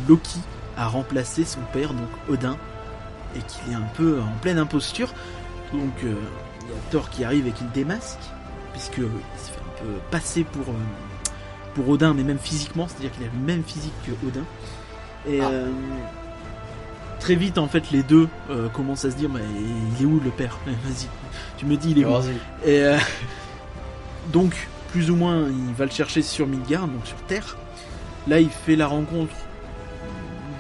Loki a remplacé son père, donc Odin, et qu'il est un peu en pleine imposture. Donc euh, il y a Thor qui arrive et qui le démasque, puisque euh, il se fait un peu passer pour, euh, pour Odin, mais même physiquement, c'est-à-dire qu'il a le même physique que Odin. Et Ah. euh, très vite, en fait, les deux euh, commencent à se dire, mais il est où le père? Vas-y, tu me dis, il est où? Et euh, donc, plus ou moins, il va le chercher sur Midgard, donc sur Terre. Là, il fait la rencontre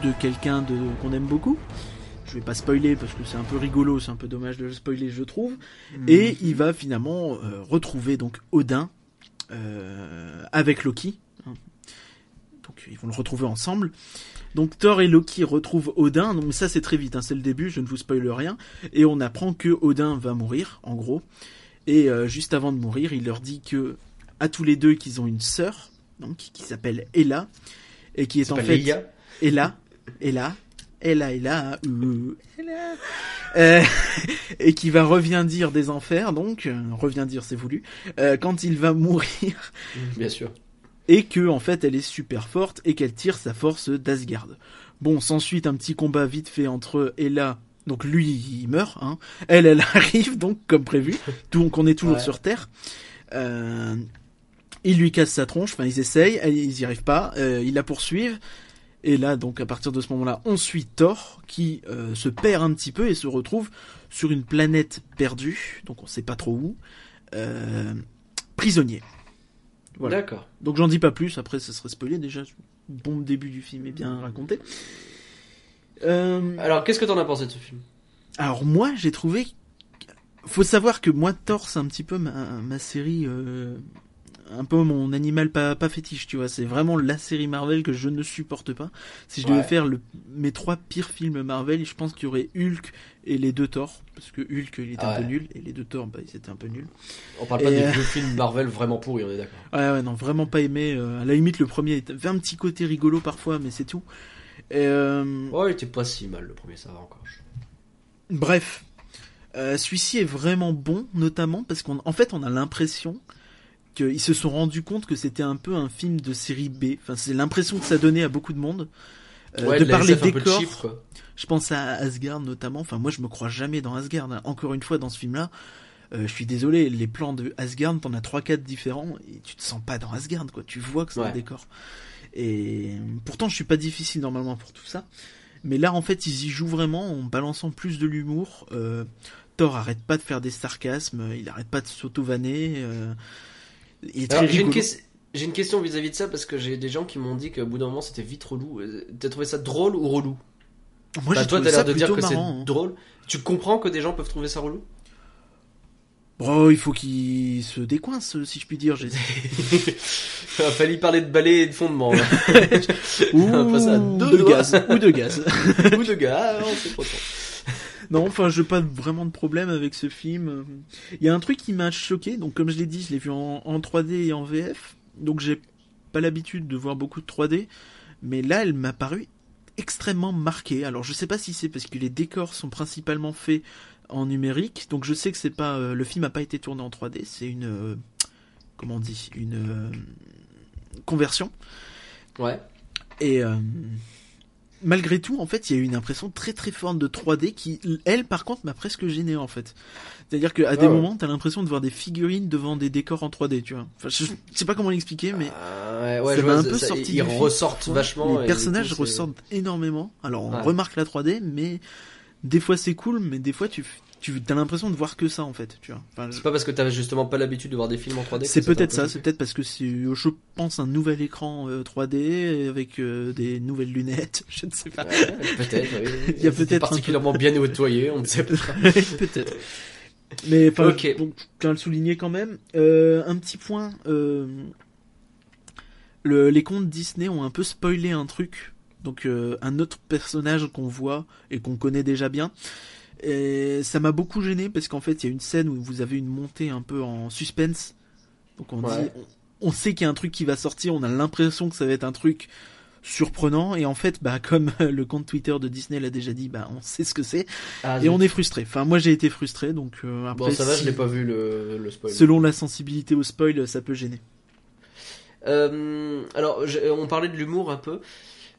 de quelqu'un de qu'on aime beaucoup. Je vais pas spoiler parce que c'est un peu rigolo, c'est un peu dommage de le spoiler, je trouve. Et il va finalement euh, retrouver donc Odin euh, avec Loki. Donc ils vont le retrouver ensemble. Donc Thor et Loki retrouvent Odin. Donc ça c'est très vite, hein, c'est le début, je ne vous spoile rien. Et on apprend que Odin va mourir, en gros. Et euh, juste avant de mourir, il leur dit que à tous les deux qu'ils ont une sœur, donc qui s'appelle Ella, et qui est en fait Leia. Ella, Ella, Ella, Ella, euh, Ella, Euh, et qui va revient dire des enfers, donc euh, revient dire c'est voulu, euh, quand il va mourir, Bien sûr. et que en fait elle est super forte et qu'elle tire sa force d'Asgard. Bon, s'ensuit un petit combat vite fait entre Ella, donc lui il meurt, hein. elle elle arrive donc comme prévu, donc on est toujours Ouais. sur Terre. Euh, ils lui cassent sa tronche, enfin ils essayent, ils y arrivent pas, euh, ils la poursuivent. Et là, donc, à partir de ce moment-là, on suit Thor, qui euh, se perd un petit peu et se retrouve sur une planète perdue, donc on sait pas trop où, euh, prisonnier. Voilà. D'accord. Donc j'en dis pas plus, après ça serait spoilé déjà. Bon début du film est bien raconté. Euh, Alors, qu'est-ce que t'en as pensé de ce film? Alors moi j'ai trouvé... Faut savoir que moi Thor c'est un petit peu ma, ma série... euh, un peu mon animal pas, pas fétiche, tu vois. C'est vraiment la série Marvel que je ne supporte pas. Si je devais faire le, mes trois pires films Marvel, je pense qu'il y aurait Hulk et les deux Thor. Parce que Hulk il était Ah un peu nul et les deux Thor bah, ils étaient un peu nuls. On parle pas des euh, vieux films Marvel vraiment pourris, on est d'accord. Ouais, ouais, non, vraiment pas aimé. euh, à la limite, le premier avait un petit côté rigolo parfois, mais c'est tout. Et, euh, Ouais, il était pas si mal le premier, ça va encore. Bref, Euh, celui-ci est vraiment bon, notamment parce qu'en en fait, on a l'impression qu'ils se sont rendus compte que c'était un peu un film de série B. Enfin, c'est l'impression que ça donnait à beaucoup de monde. Euh, ouais, de par les décors, je pense à Asgard notamment. Enfin, moi, je me crois jamais dans Asgard. hein. Encore une fois, dans ce film-là, euh, je suis désolé, les plans de Asgard, t'en as trois, quatre différents et tu te sens pas dans Asgard, quoi. Tu vois que c'est un décor. Et pourtant, je suis pas difficile normalement pour tout ça. Mais là, en fait, ils y jouent vraiment en balançant plus de l'humour. Euh, Thor arrête pas de faire des sarcasmes, il arrête pas de s'auto-vanner. euh, il est très Alors, j'ai, une j'ai question vis-à-vis de ça parce que j'ai des gens qui m'ont dit qu'au bout d'un moment c'était vite relou. Euh, T'as trouvé ça drôle ou relou? Moi, Bah, j'ai Toi, trouvé t'as ça l'air de dire que marrant. c'est hein. drôle. Tu comprends que des gens peuvent trouver ça relou? Bon, il faut qu'il se décoince, si je puis dire. J'ai- Il a fallu parler de balai et de fondement. là. Ou passer à deux de gaz. Ou de gaz. Ou de ah, on sait pas trop. Non, enfin, je n'ai pas vraiment de problème avec ce film. Il y a un truc qui m'a choqué. Donc, comme je l'ai dit, je l'ai vu en, en 3D et en VF. Donc, j'ai pas l'habitude de voir beaucoup de 3D. Mais là, elle m'a paru extrêmement marquée. Alors, je sais pas si c'est parce que les décors sont principalement faits en numérique. Donc, je sais que c'est pas euh, le film a pas été tourné en 3D. C'est une euh, comment on dit une euh, conversion. Ouais. Et malgré tout, en fait, il y a eu une impression très très forte de 3D qui, elle, par contre, m'a presque gêné en fait. C'est-à-dire qu'à des ouais. moments, t'as l'impression de voir des figurines devant des décors en 3D, tu vois. Enfin, je, je sais pas comment l'expliquer, mais Ah, ouais, ouais, ça m'a un peu ça- sorti Ils du film. ressortent vachement. les personnages coup, ressortent énormément. Alors, on remarque la 3D, mais des fois c'est cool, mais des fois tu tu as l'impression de voir que ça en fait, tu vois. Enfin, C'est pas parce que t'avais justement pas l'habitude de voir des films en 3D. que c'est peut-être peu ça, c'est peut-être parce que c'est, je pense, un nouvel écran euh, 3D avec euh, des nouvelles lunettes, je ne sais pas. Ouais, peut-être. oui. Il y a peut-être particulièrement bien nettoyé, on ne sait pas. peut-être. Mais enfin, Ok. bon, je tiens à le souligner quand même. Euh, un petit point, euh, le, les contes Disney ont un peu spoilé un truc. Donc euh, un autre personnage qu'on voit et qu'on connaît déjà bien. Et ça m'a beaucoup gêné parce qu'en fait il y a une scène où vous avez une montée un peu en suspense. Donc on Ouais. dit, on, on sait qu'il y a un truc qui va sortir, on a l'impression que ça va être un truc surprenant et en fait bah comme le compte Twitter de Disney l'a déjà dit bah on sait ce que c'est Ah, et on est frustré. Enfin moi j'ai été frustré donc euh, après Bon, ça va, si- je l'ai pas vu le, le spoil. selon la sensibilité au spoil ça peut gêner. Euh, alors, on parlait de l'humour un peu.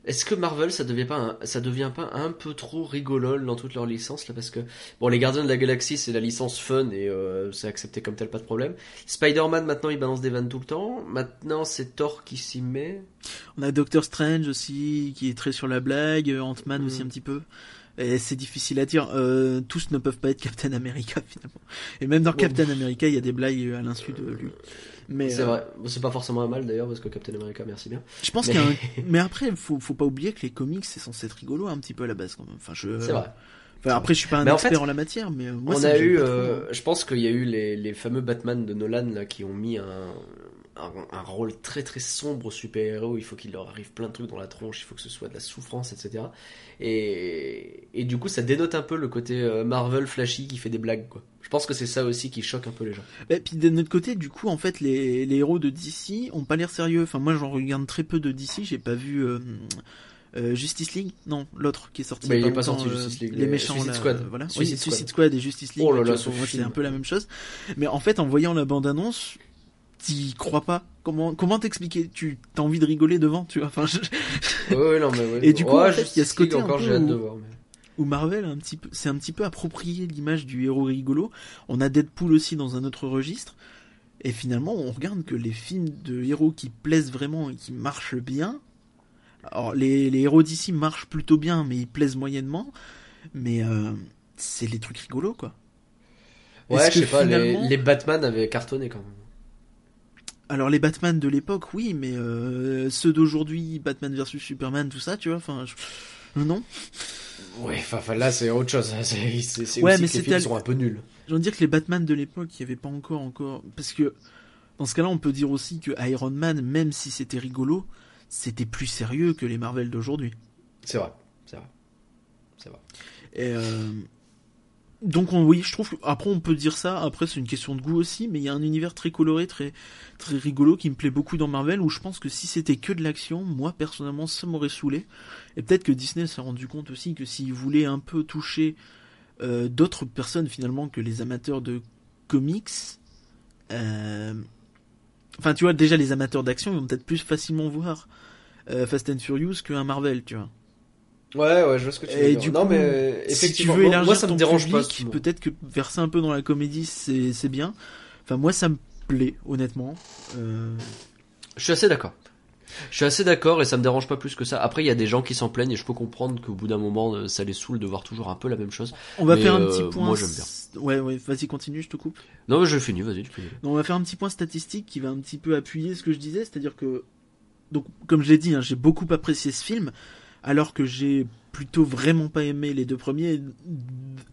Est-ce que Marvel, ça devient pas, un, ça devient pas un peu trop rigolol dans toutes leurs licences là Parce que bon, les Gardiens de la Galaxie, c'est la licence fun et euh, c'est accepté comme tel, pas de problème. Spider-Man, maintenant, il balance des vannes tout le temps. Maintenant, c'est Thor qui s'y met. On a Doctor Strange aussi qui est très sur la blague, euh, Ant-Man aussi Mm. un petit peu. Et c'est difficile à dire. Euh, tous ne peuvent pas être Captain America finalement. Et même dans. Captain America, il y a des blagues à l'insu de lui. Mais C'est euh, vrai. C'est pas forcément un mal d'ailleurs parce que Captain America, merci bien. je pense Mais- qu'il y a un... Mais après, faut, faut pas oublier que les comics c'est censé être rigolo un petit peu à la base quand même. Enfin, je... C'est vrai. Enfin, après, je suis pas un Mais en expert fait, en la matière, mais euh, moi on a eu, euh, hein. je pense qu'il y a eu les, les fameux Batman de Nolan là qui ont mis un, un, un rôle très très sombre super-héros. Il faut qu'il leur arrive plein de trucs dans la tronche, il faut que ce soit de la souffrance, etc. Et, et du coup, ça dénote un peu le côté euh, Marvel flashy qui fait des blagues, quoi. Je pense que c'est ça aussi qui choque un peu les gens. Et puis de notre côté, du coup, en fait, les, les héros de DC ont pas l'air sérieux. Enfin, moi, j'en regarde très peu de DC. J'ai pas vu euh, euh, Justice League. Non, l'autre qui est sorti. Bah, il est pas sorti, euh, Justice League, les les- méchants. Suicide là, Squad. euh, voilà. Suicide oui, Squad. Suicide Squad et Justice League. Oh là là, c'est un peu la même chose. Mais en fait, en voyant la bande-annonce, t'y crois pas. Comment comment t'expliquer Tu t'as envie de rigoler devant, tu vois. Enfin, je- Ouais, non, mais ouais. Et du coup, Ouais, en fait, il y a ce côté encore, j'ai hâte de voir. mais- où Marvel a un petit peu, c'est un petit peu approprié l'image du héros rigolo. On a Deadpool aussi dans un autre registre. Et finalement, on regarde que les films de héros qui plaisent vraiment et qui marchent bien. Alors, les, les héros d'ici marchent plutôt bien, mais ils plaisent moyennement. Mais euh, c'est les trucs rigolos, quoi. Ouais, je sais pas, les, les Batman avaient cartonné quand même. Alors, les Batman de l'époque, oui, mais euh, ceux d'aujourd'hui, Batman versus Superman, tout ça, tu vois, enfin, je- non. Ouais, enfin, là, c'est autre chose. C'est c'est- c'est Ouais, aussi mais que les sont un peu nuls. Je veux dire que les Batman de l'époque, il n'y avait pas encore, encore. Parce que dans ce cas-là, on peut dire aussi que Iron Man, même si c'était rigolo, c'était plus sérieux que les Marvel d'aujourd'hui. C'est vrai, c'est vrai. C'est vrai. Et euh, Donc on, oui, je trouve. Après, on peut dire ça. Après, c'est une question de goût aussi, mais il y a un univers très coloré, très très rigolo qui me plaît beaucoup dans Marvel. Où je pense que si c'était que de l'action, moi personnellement, ça m'aurait saoulé. Et peut-être que Disney s'est rendu compte aussi que s'il voulait un peu toucher euh, d'autres personnes finalement que les amateurs de comics. euh, Enfin, tu vois, déjà les amateurs d'action, ils vont peut-être plus facilement voir euh, Fast and Furious qu'un Marvel, tu vois. Ouais, ouais, je vois ce que tu veux Et dire. du non, coup, mais euh, Si tu effectivement, veux moi- élargir moi, ça me dérange pas. public, mot. peut-être que verser un peu dans la comédie, c'est c'est bien. Enfin, moi, ça me plaît, honnêtement. Euh, Je suis assez d'accord. Je suis assez d'accord et ça me dérange pas plus que ça. Après, il y a des gens qui s'en plaignent et je peux comprendre qu'au bout d'un moment, euh, ça les saoule de voir toujours un peu la même chose. On va Mais, faire un euh, petit point. moi, j'aime bien. Ouais, ouais, vas-y, continue, je te coupe. Non, mais je finis, vas-y, tu peux. Non, on va faire un petit point statistique qui va un petit peu appuyer ce que je disais, c'est-à-dire que, donc, comme je l'ai dit, hein, j'ai beaucoup apprécié ce film, alors que j'ai plutôt vraiment pas aimé les deux premiers,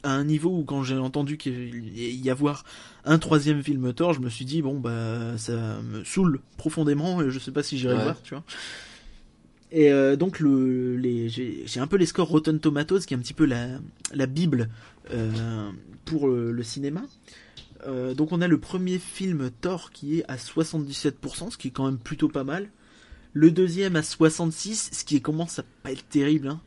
à un niveau où quand j'ai entendu qu'il y avoir un troisième film Thor, je me suis dit bon bah ça me saoule profondément et je sais pas si j'irai Ouais. voir, tu vois. Et euh, donc le, les, j'ai j'ai un peu les scores Rotten Tomatoes, qui est un petit peu la, la bible euh, pour le, le cinéma. Euh, donc on a le premier film Thor qui est à 77%, ce qui est quand même plutôt pas mal. Le deuxième à 66, ce qui commence à pas être terrible. Hein.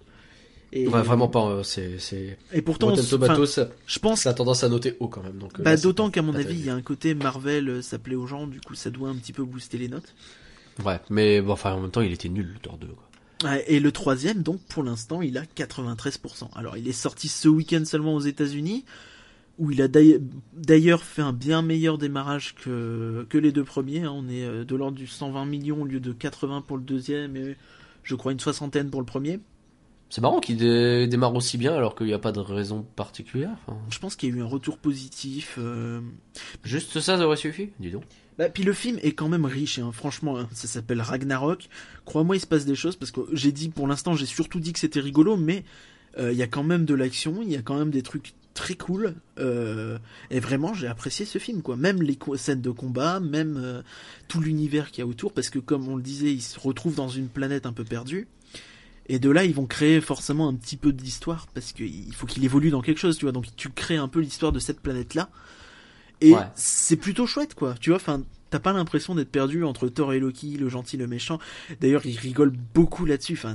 Et, Ouais, vraiment pas, euh, c'est, Et pourtant, ça, je pense ça a tendance à noter haut quand même. Donc, euh, bah, d'autant qu'à mon avis, il y a un côté Marvel, euh, ça plaît aux gens, du coup ça doit un petit peu booster les notes. Ouais, mais bon, enfin, en même temps, il était nul, le Thor 2, quoi. Ouais, Et le troisième, donc pour l'instant, il a 93%. Alors il est sorti ce week-end seulement aux États-Unis, où il a d'ailleurs- fait un bien meilleur démarrage que, que les deux premiers. hein. On est euh, de l'ordre du 120 millions au lieu de 80 pour le deuxième et je crois une soixantaine pour le premier. C'est marrant qu'il dé- démarre aussi bien alors qu'il n'y a pas de raison particulière. Enfin, Je pense qu'il y a eu un retour positif. euh, juste ça, ça aurait suffi, dis donc. Bah, puis le film est quand même riche, hein. franchement, hein. ça s'appelle Ragnarok. Crois-moi, il se passe des choses parce que j'ai dit, pour l'instant, j'ai surtout dit que c'était rigolo, mais euh, il y a quand même de l'action, il y a quand même des trucs très cool. euh, et vraiment, j'ai apprécié ce film, quoi. Même les scènes de combat, même euh, tout l'univers qu'il y a autour, parce que comme on le disait, ils se retrouvent dans une planète un peu perdue. Et de là, ils vont créer forcément un petit peu d'histoire parce qu'il faut qu'il évolue dans quelque chose, tu vois. Donc tu crées un peu l'histoire de cette planète-là. Et Ouais. c'est plutôt chouette, quoi. Tu vois, enfin, t'as pas l'impression d'être perdu entre Thor et Loki, le gentil, le méchant. D'ailleurs, ils rigolent beaucoup là-dessus. Enfin,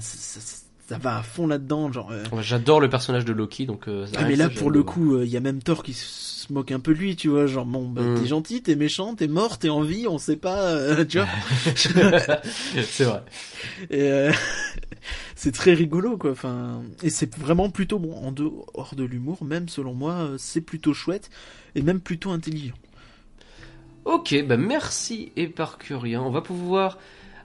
ça, va à fond là-dedans, genre. euh, J'adore le personnage de Loki, donc. euh, Ah, mais là, ça, pour le coup, il y a même Thor qui se moque un peu de lui, tu vois. Genre, bon, bah, Mm. t'es gentil, t'es méchant, t'es mort, t'es en vie, on sait pas, euh, tu vois. c'est vrai. Et euh, c'est très rigolo, quoi. Enfin, et c'est vraiment plutôt bon en dehors de l'humour, même selon moi, euh, c'est plutôt chouette et même plutôt intelligent. Ok, bah merci Éparcurien. On va pouvoir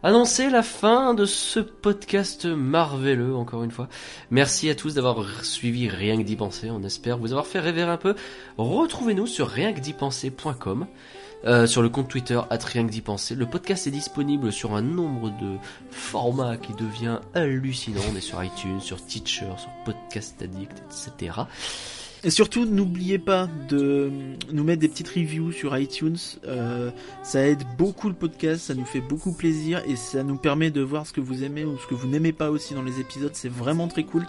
annoncer la fin de ce podcast marveleux, encore une fois. Merci à tous d'avoir suivi Rien que d'y penser. On espère vous avoir fait rêver un peu. Retrouvez-nous sur rienquedipenser.com. Euh, sur le compte Twitter at rien que d'y. Le podcast est disponible sur un nombre de formats qui devient hallucinant. On est sur iTunes, sur Teacher, sur Podcast Addict, etc. Et surtout, n'oubliez pas de nous mettre des petites reviews sur iTunes. Euh, ça aide beaucoup le podcast, ça nous fait beaucoup plaisir et ça nous permet de voir ce que vous aimez ou ce que vous n'aimez pas aussi dans les épisodes. C'est vraiment très cool.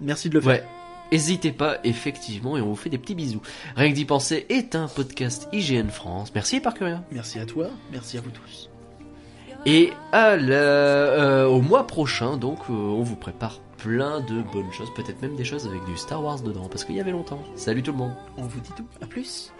Merci de le faire. Ouais. N'hésitez pas, effectivement, et on vous fait des petits bisous. Rien que d'y penser est un podcast IGN France. Merci Éparcurien. Merci à toi, merci à vous tous. Et à la, euh, au mois prochain, donc, euh, on vous prépare plein de bonnes choses, peut-être même des choses avec du Star Wars dedans, parce qu'il y avait longtemps. Salut tout le monde. On vous dit tout. À plus.